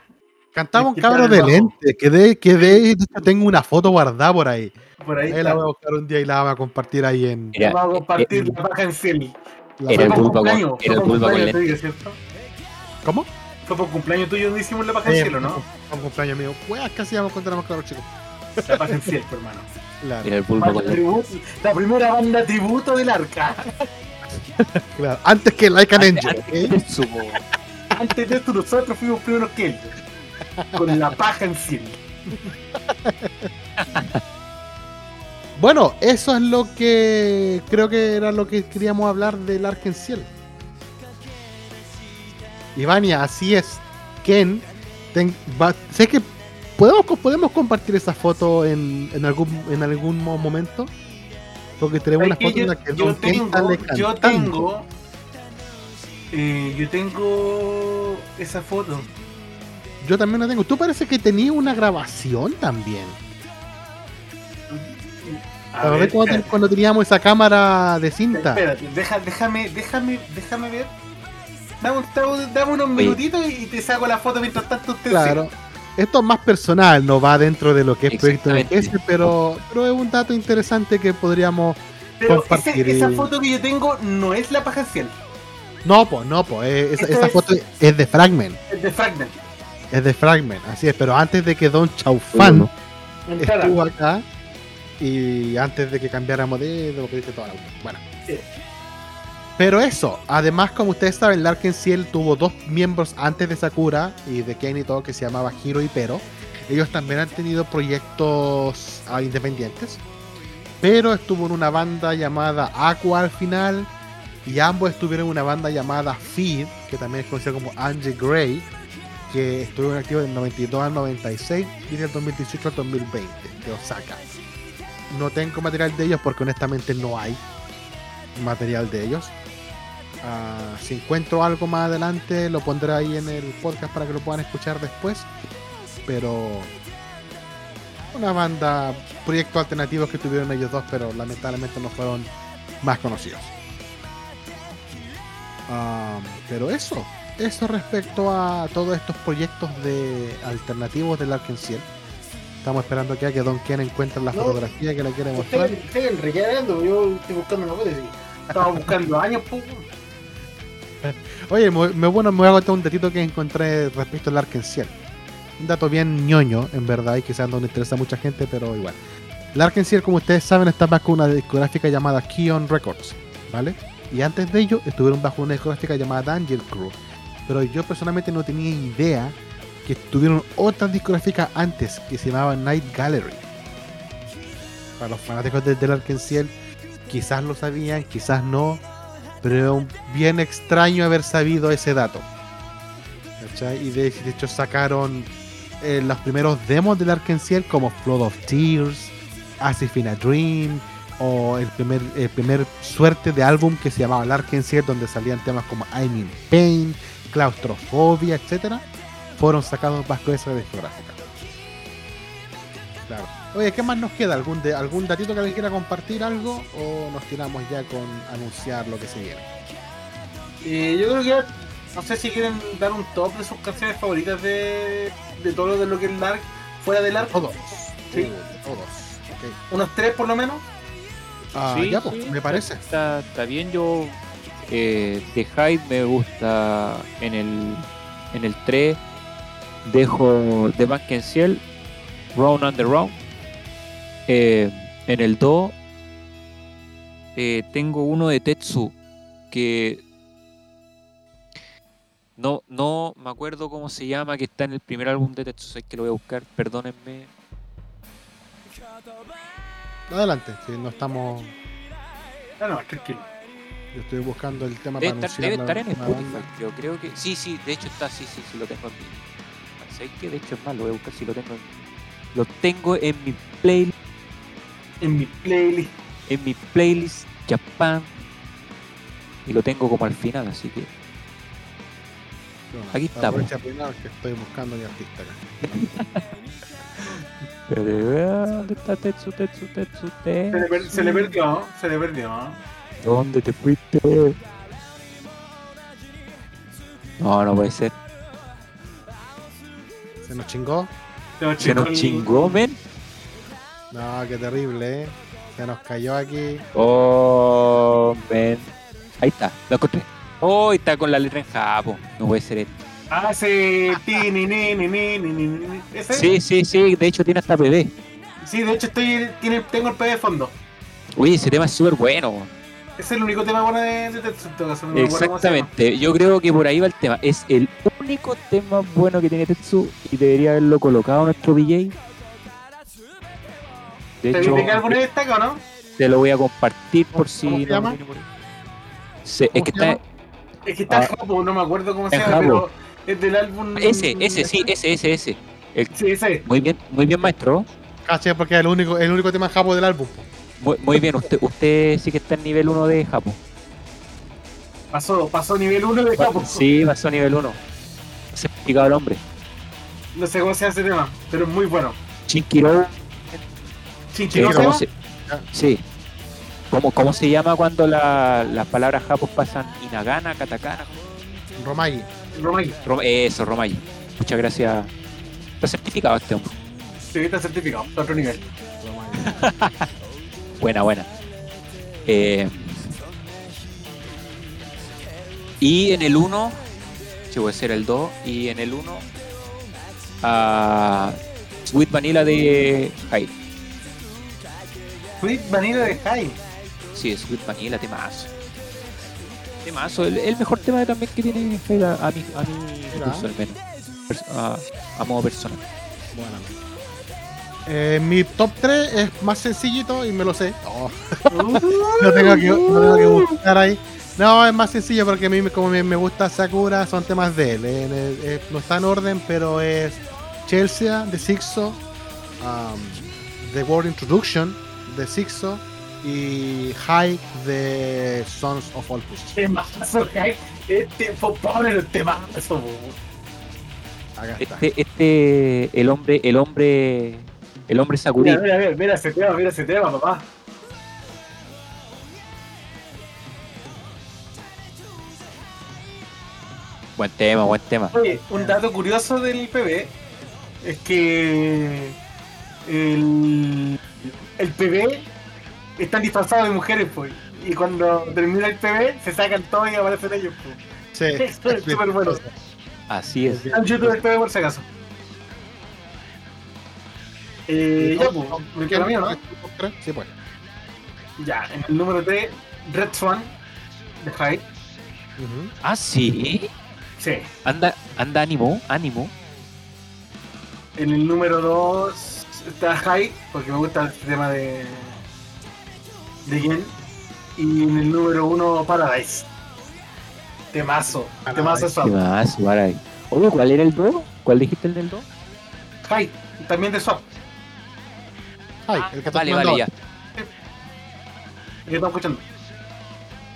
Cantaba un está cabro de lente, que de, que de tengo una foto guardada por ahí. Por ahí Ahí está. la voy a buscar un día y la voy a compartir ahí en Era- Vamos a compartir eh, la paja en ciel. Era el Fue por pulpo con- era el fue por pulpo con cumpleaños lente. tuyo, ¿cierto? ¿Cómo? Fue por cumpleaños tuyo donde hicimos la paja en Eh, cielo, ¿no? Un cumpleaños mío. Weas, casi vamos cuando éramos cabros chicos. La paja en cielo, hermano. Claro, era el pulpo Banda con la- primera banda tributo del arca. claro. Antes que Like an Angel. Antes de esto nosotros fuimos primeros que ellos. Con la paja en cielo. Bueno, eso es lo que creo que era lo que queríamos hablar del Arkenciel. Ivania, así es. Ken, ten- va- sé que podemos, podemos compartir esa foto en, en algún en algún mo- momento. Porque tenemos una foto en yo, la que yo tengo, yo tengo, eh, yo tengo esa foto. Yo también la tengo. Tú parece que tenías una grabación también. A ¿Sabes ver, cuando, teníamos esa cámara de cinta? espérate, deja- déjame, déjame, déjame ver. Dame, un- dame- dame unos minutitos y te saco la foto mientras tanto usted Claro. Esto es más personal, no va dentro de lo que es Proyecto. NGS, pero, pero es un dato interesante que podríamos Pero compartir ese- esa foto que yo tengo no es la paja en cielo, No, pues, no, pues. esa, Esta esa es- foto es de Fragment. es de Fragment. Es de Fragment, así es. Pero antes de que Don. Entrara. estuvo acá y antes de que cambiáramos de, de lo que dice toda la Bueno. Sí. Pero eso, además, como ustedes saben, Larkin Ciel tuvo dos miembros antes de Sakura y de Ken y todo que se llamaba Hiro y Pero. Ellos también han tenido proyectos ah, independientes. Pero estuvo en una banda llamada Aqua al final. Y ambos estuvieron en una banda llamada Feed, que también es conocida como Angie Gray, que estuvieron activos del 92 al 96 y del 2018 al 2020, de Osaka. No tengo material de ellos porque honestamente no hay material de ellos. Ah, si encuentro algo más adelante lo pondré ahí en el podcast para que lo puedan escuchar después. Pero una banda, proyectos alternativos que tuvieron ellos dos, pero lamentablemente no fueron más conocidos. Ah, pero eso, eso respecto a todos estos proyectos de alternativos del Arkenciel. Estamos esperando que, a que Don Ken encuentre la No. fotografía que le quiere mostrar. Ustedes rellenando, yo estoy buscando una foto. Estaba buscando años, pues. Oye, me, me- bueno, me voy a contar un datito que encontré respecto al Arkenciel. Un dato bien ñoño, en verdad, y quizás no le interesa a mucha gente, pero igual. El Arkenciel, como ustedes saben, está bajo una discográfica llamada Keon Records, ¿vale? Y antes de ello, estuvieron bajo una discográfica llamada Danger Crew. Pero yo personalmente no tenía idea que tuvieron otra discográfica antes que se llamaba Night Gallery. Para los fanáticos de, del Arkenciel, quizás lo sabían, quizás no, pero es bien extraño haber sabido ese dato. Y de, hecho sacaron eh, los primeros demos del Arkenciel como Flood of Tears, As If in a Dream, o el primer, el primer suerte de álbum que se llamaba Larkensiel, donde salían temas como I'm in Pain, Claustrofobia, etcétera, fueron sacados bajo esa discográfica. Claro. Oye, ¿qué más nos queda? ¿Algún, de, ¿Algún datito que alguien quiera compartir algo? ¿O nos tiramos ya con anunciar lo que se viene? Eh, yo creo que no sé si quieren dar un top de sus canciones favoritas de, de todo lo de lo que es Lark, fuera del Lark. Todos. Sí. Uh, todos. Ok. Unos tres por lo menos. Ah, Sí, ya, pues, sí, me parece. Está, está bien, yo eh, de Hyde me gusta en el en el 3 dejo The Bank and Ciel, Round the Round. Eh, en el 2 eh, tengo uno de Tetsu que no, no me acuerdo cómo se llama, que está en el primer álbum de Tetsu, sé que lo voy a buscar, perdónenme. Adelante, si no estamos. No, no, tranquilo. Yo estoy buscando el tema Debe para estar, anunciar debe la- estar en la Spotify, yo creo que. Sí, sí, de hecho está, sí, sí, sí, lo tengo en mi. ¿Sabes qué? De hecho es más, lo voy a buscar si lo tengo en. Lo tengo en mi play, En mi playlist. en mi playlist Japan. Y lo tengo como al final, así que. Aquí está, primero que estoy buscando mi artista acá. Pero, ¿Dónde está Tetsu, Tetsu, Tetsu, Se le, per- se le Tetsu? perdió, se le perdió. ¿Dónde te fuiste? No, no puede ser. Se nos chingó. Se nos Se chingó nos el- chingó, men. No, qué terrible, eh. Se nos cayó aquí. Oh, men. Ahí está, lo encontré. Oh, está con la letra en japo. No puede ser esto. Ah, ese. ti, ni, ni, ni, ni, ni, ni, ni. ¿Ese? Sí, sí, sí, de hecho tiene hasta PD. Sí, de hecho estoy, tiene, tengo el PD de fondo. Uy, ese tema es súper bueno. Es el único tema bueno de, de Tetsu, en todo caso, no cómo. Exactamente, yo creo que por ahí va el tema. Es el único tema bueno que tiene Tetsu y debería haberlo colocado nuestro DJ. De ¿Te hecho, destaca no? te lo voy a compartir por si ¿Cómo se no llama? Se- es ¿Cómo que se está llama? Es que está Ah. en Japo, no me acuerdo cómo se llama, Japo. pero es del álbum. ese, ese, sí, ese, ese, ese. Sí, ese. Muy bien, muy bien, maestro. Caché porque es el único, el único tema japo del álbum. Muy, muy bien, usted, usted sí que está en nivel 1 de Japón. Pasó, pasó nivel 1 de Japo. Sí, pasó a nivel 1. Certificado el hombre. No sé cómo se llama ese tema, pero es muy bueno. Chinkiro. Chinchi, Sí, ¿no se ¿cómo se, sí. ¿Cómo, ¿Cómo se llama cuando la- las palabras japos pasan inagana, katakana? Romay. Rom- eso, Romayi. Muchas gracias. Está certificado este hombre. Sí, está certificado, está a otro nivel. Buena, buena. Eh, y en el 1, si puede ser el 2, y en el 1, a Sweet Vanilla de Hyde. Sweet Vanilla de High. Sí, Sweet Vanilla, temazo. Temazo, el, el mejor tema también que tiene Hyde a, a mi, a mi Mira. gusto, al menos. Pers- A, a modo personal. Bueno. Eh, mi top 3 es más sencillito y me lo sé. Oh, no, tengo que, no tengo que buscar ahí. No, es más sencillo porque a mí como me, me gusta Sakura son temas de él. Eh, eh, eh, no está en orden, pero es Chelsea de Sixo, um, The World Introduction de Sixo y High de Sons of Olympus. Temazo, High. Este, pobre el temazo. Acá está. Este, este, el hombre, el hombre, el hombre Sakurin. mira, mira, mira ese tema, mira ese tema, papá. Buen tema, buen tema. Oye, un dato curioso del PB es que el, el PB están disfrazados de mujeres, pues. Y cuando termina el PB, se sacan todos y aparecen ellos, pues. Sí, Eso es súper bueno. Así es. En YouTube el PB por si acaso. Eh, ya, pues, me queda mío, ¿no? Sí, pues. Ya, en el número 3, Red Swan de Hyde. Ujú. Ah, sí. Sí. Anda, anda ánimo, ánimo. En el número 2 está High, porque me gusta el tema de. de Gen. Y en el número 1 Paradise. Temazo. Temazo Paradise. Swap. ¿Qué más? Maray. Oye, ¿cuál era el 2? ¿Cuál dijiste el del 2? High, también de Swap. Ay, el que está vale, vale, ya. ahora. que estamos escuchando.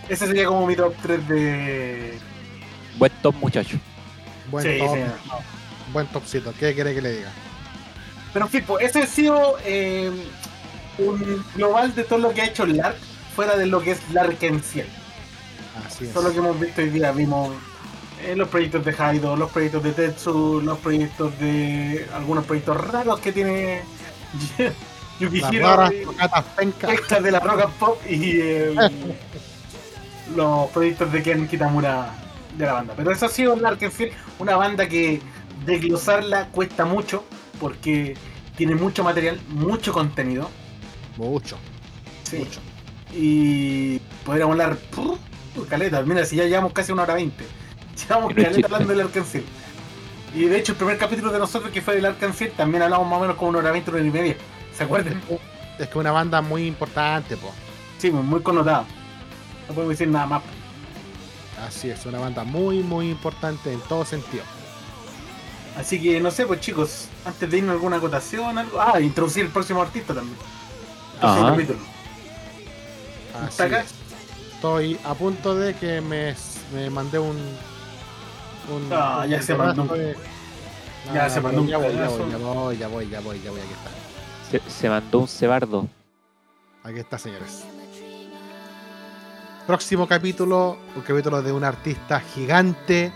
Ese sería como mi top 3 de. Buen top, muchacho. Buen Sí, top. señor. Buen topcito. ¿Qué quiere que le diga? Pero en fin, pues, ese ha sido eh, un global de todo lo que ha hecho LARC, fuera de lo que es LARC en sí. Así es. Todo lo que hemos visto hoy día, vimos eh, los proyectos de Haido, los proyectos de Tetsu, los proyectos de algunos proyectos raros que tiene Yukihiro, extras de la Rock and Pop y el- los proyectos de Ken Kitamura de la banda. Pero eso ha sido en sí, una banda que desglosarla cuesta mucho porque tiene mucho material, mucho contenido. Mucho, Sí. mucho. Y podríamos hablar. ¡puf! caleta, mira, si ya llevamos casi una hora veinte. Llevamos es caleta chiste. hablando del Arcancel. Y de hecho, el primer capítulo de nosotros que fue del Arcancel también hablamos más o menos como una hora veinte, una hora y media. ¿Se acuerdan? Es que una banda muy importante, po. Sí, muy connotado. No podemos decir nada más. Así es, una banda muy, muy importante en todo sentido. Así que no sé, pues chicos, antes de irnos alguna acotación, algo. Ah, introducir el próximo artista también. Ajá. capítulo. Así ¿Está acá? es. Estoy a punto de que me, me mandé un. un Ah, un ya se mandó de- ya Ah, se mandó un ya voy, ya voy, ya voy, ya voy, ya voy, ya voy, aquí está. Se, se mandó un cebardo. Aquí está, señores. Próximo capítulo, un capítulo de un artista gigante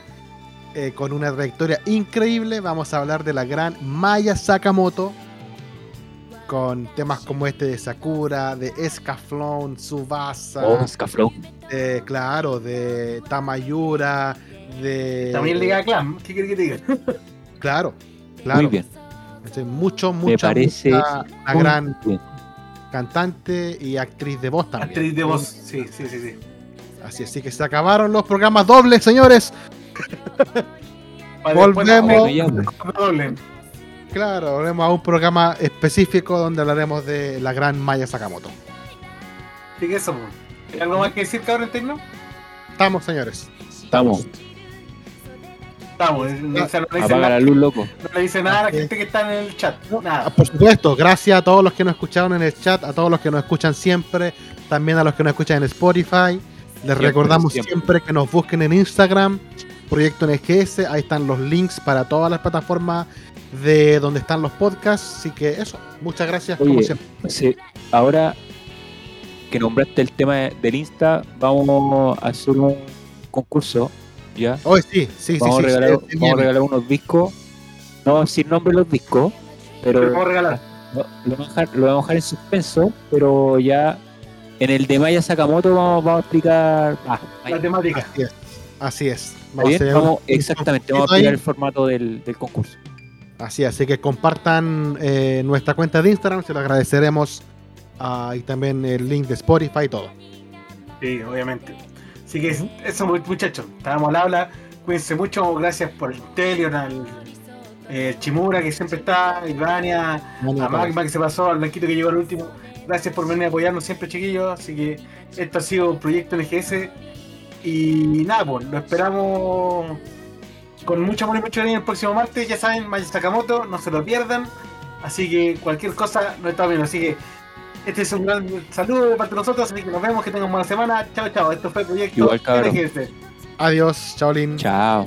eh, con una trayectoria increíble. Vamos a hablar de la gran Maya Sakamoto con temas como este de Sakura, de Escaflón, Tsubasa, Oh, de, claro, de Tamayura, de... También Liga Clan, ¿qué quiere que te diga? Claro, claro. Muy bien. Este, mucho, mucha, parece una gran bien. cantante y actriz de voz también. Actriz de voz. Sí, sí, sí, sí. Así, así que se acabaron los programas dobles, señores. Para Volvemos. Bueno. Claro, volvemos a un programa específico donde hablaremos de la gran Maya Sakamoto. Así que eso, pues. ¿Hay algo más que decir, cabrón, Tecno? Estamos, señores. Estamos. Estamos, no, o sea, no le dice Apaga nada, la luz, loco. no le dice nada a la gente que está en el chat. Ah, Nada. por supuesto, gracias a todos los que nos escucharon en el chat, a todos los que nos escuchan siempre, también a los que nos escuchan en Spotify. Les recordamos siempre. siempre. que nos busquen en Instagram, Proyecto NGS, ahí están los links para todas las plataformas de donde están los podcasts. Así que eso, muchas gracias como siempre. Sí, ahora que nombraste el tema de- del Insta, vamos a hacer un concurso. ¿Ya? Hoy sí, sí, sí, Vamos, sí, a, regalar, se vamos a regalar unos discos. No sin nombre los discos, pero Te puedo regalar. lo, lo vamos a dejar, lo vamos a dejar en suspenso. Pero ya en el de Maya Sakamoto vamos, vamos a explicar. Ah, La temática. Así es. Así es. ¿está Vamos a bien? Vamos- exactamente, vamos a explicar el formato del, del concurso. Así, así que compartan eh, nuestra cuenta de Instagram, se lo agradeceremos. ah, y también el link de Spotify y todo. Sí, obviamente. Así que eso, muchachos. Estábamos al habla. Cuídense mucho. Gracias por el Telion, al eh, Chimura que siempre está, Ivania, a Magma que se pasó, al Blanquito que llegó al último. Gracias por venir a apoyarnos siempre, chiquillos. Así que esto ha sido Proyecto NGS. Y nada, pues lo esperamos con mucho amor y mucho cariño el próximo martes. Ya saben, Maya Sakamoto, no se lo pierdan. Así que cualquier cosa no está bien. Así que este es un gran saludo de parte de nosotros, así que nos vemos, que tengan buena semana. Chao, chao. Esto fue el Proyecto Igual, Adiós, chaolín. Chao.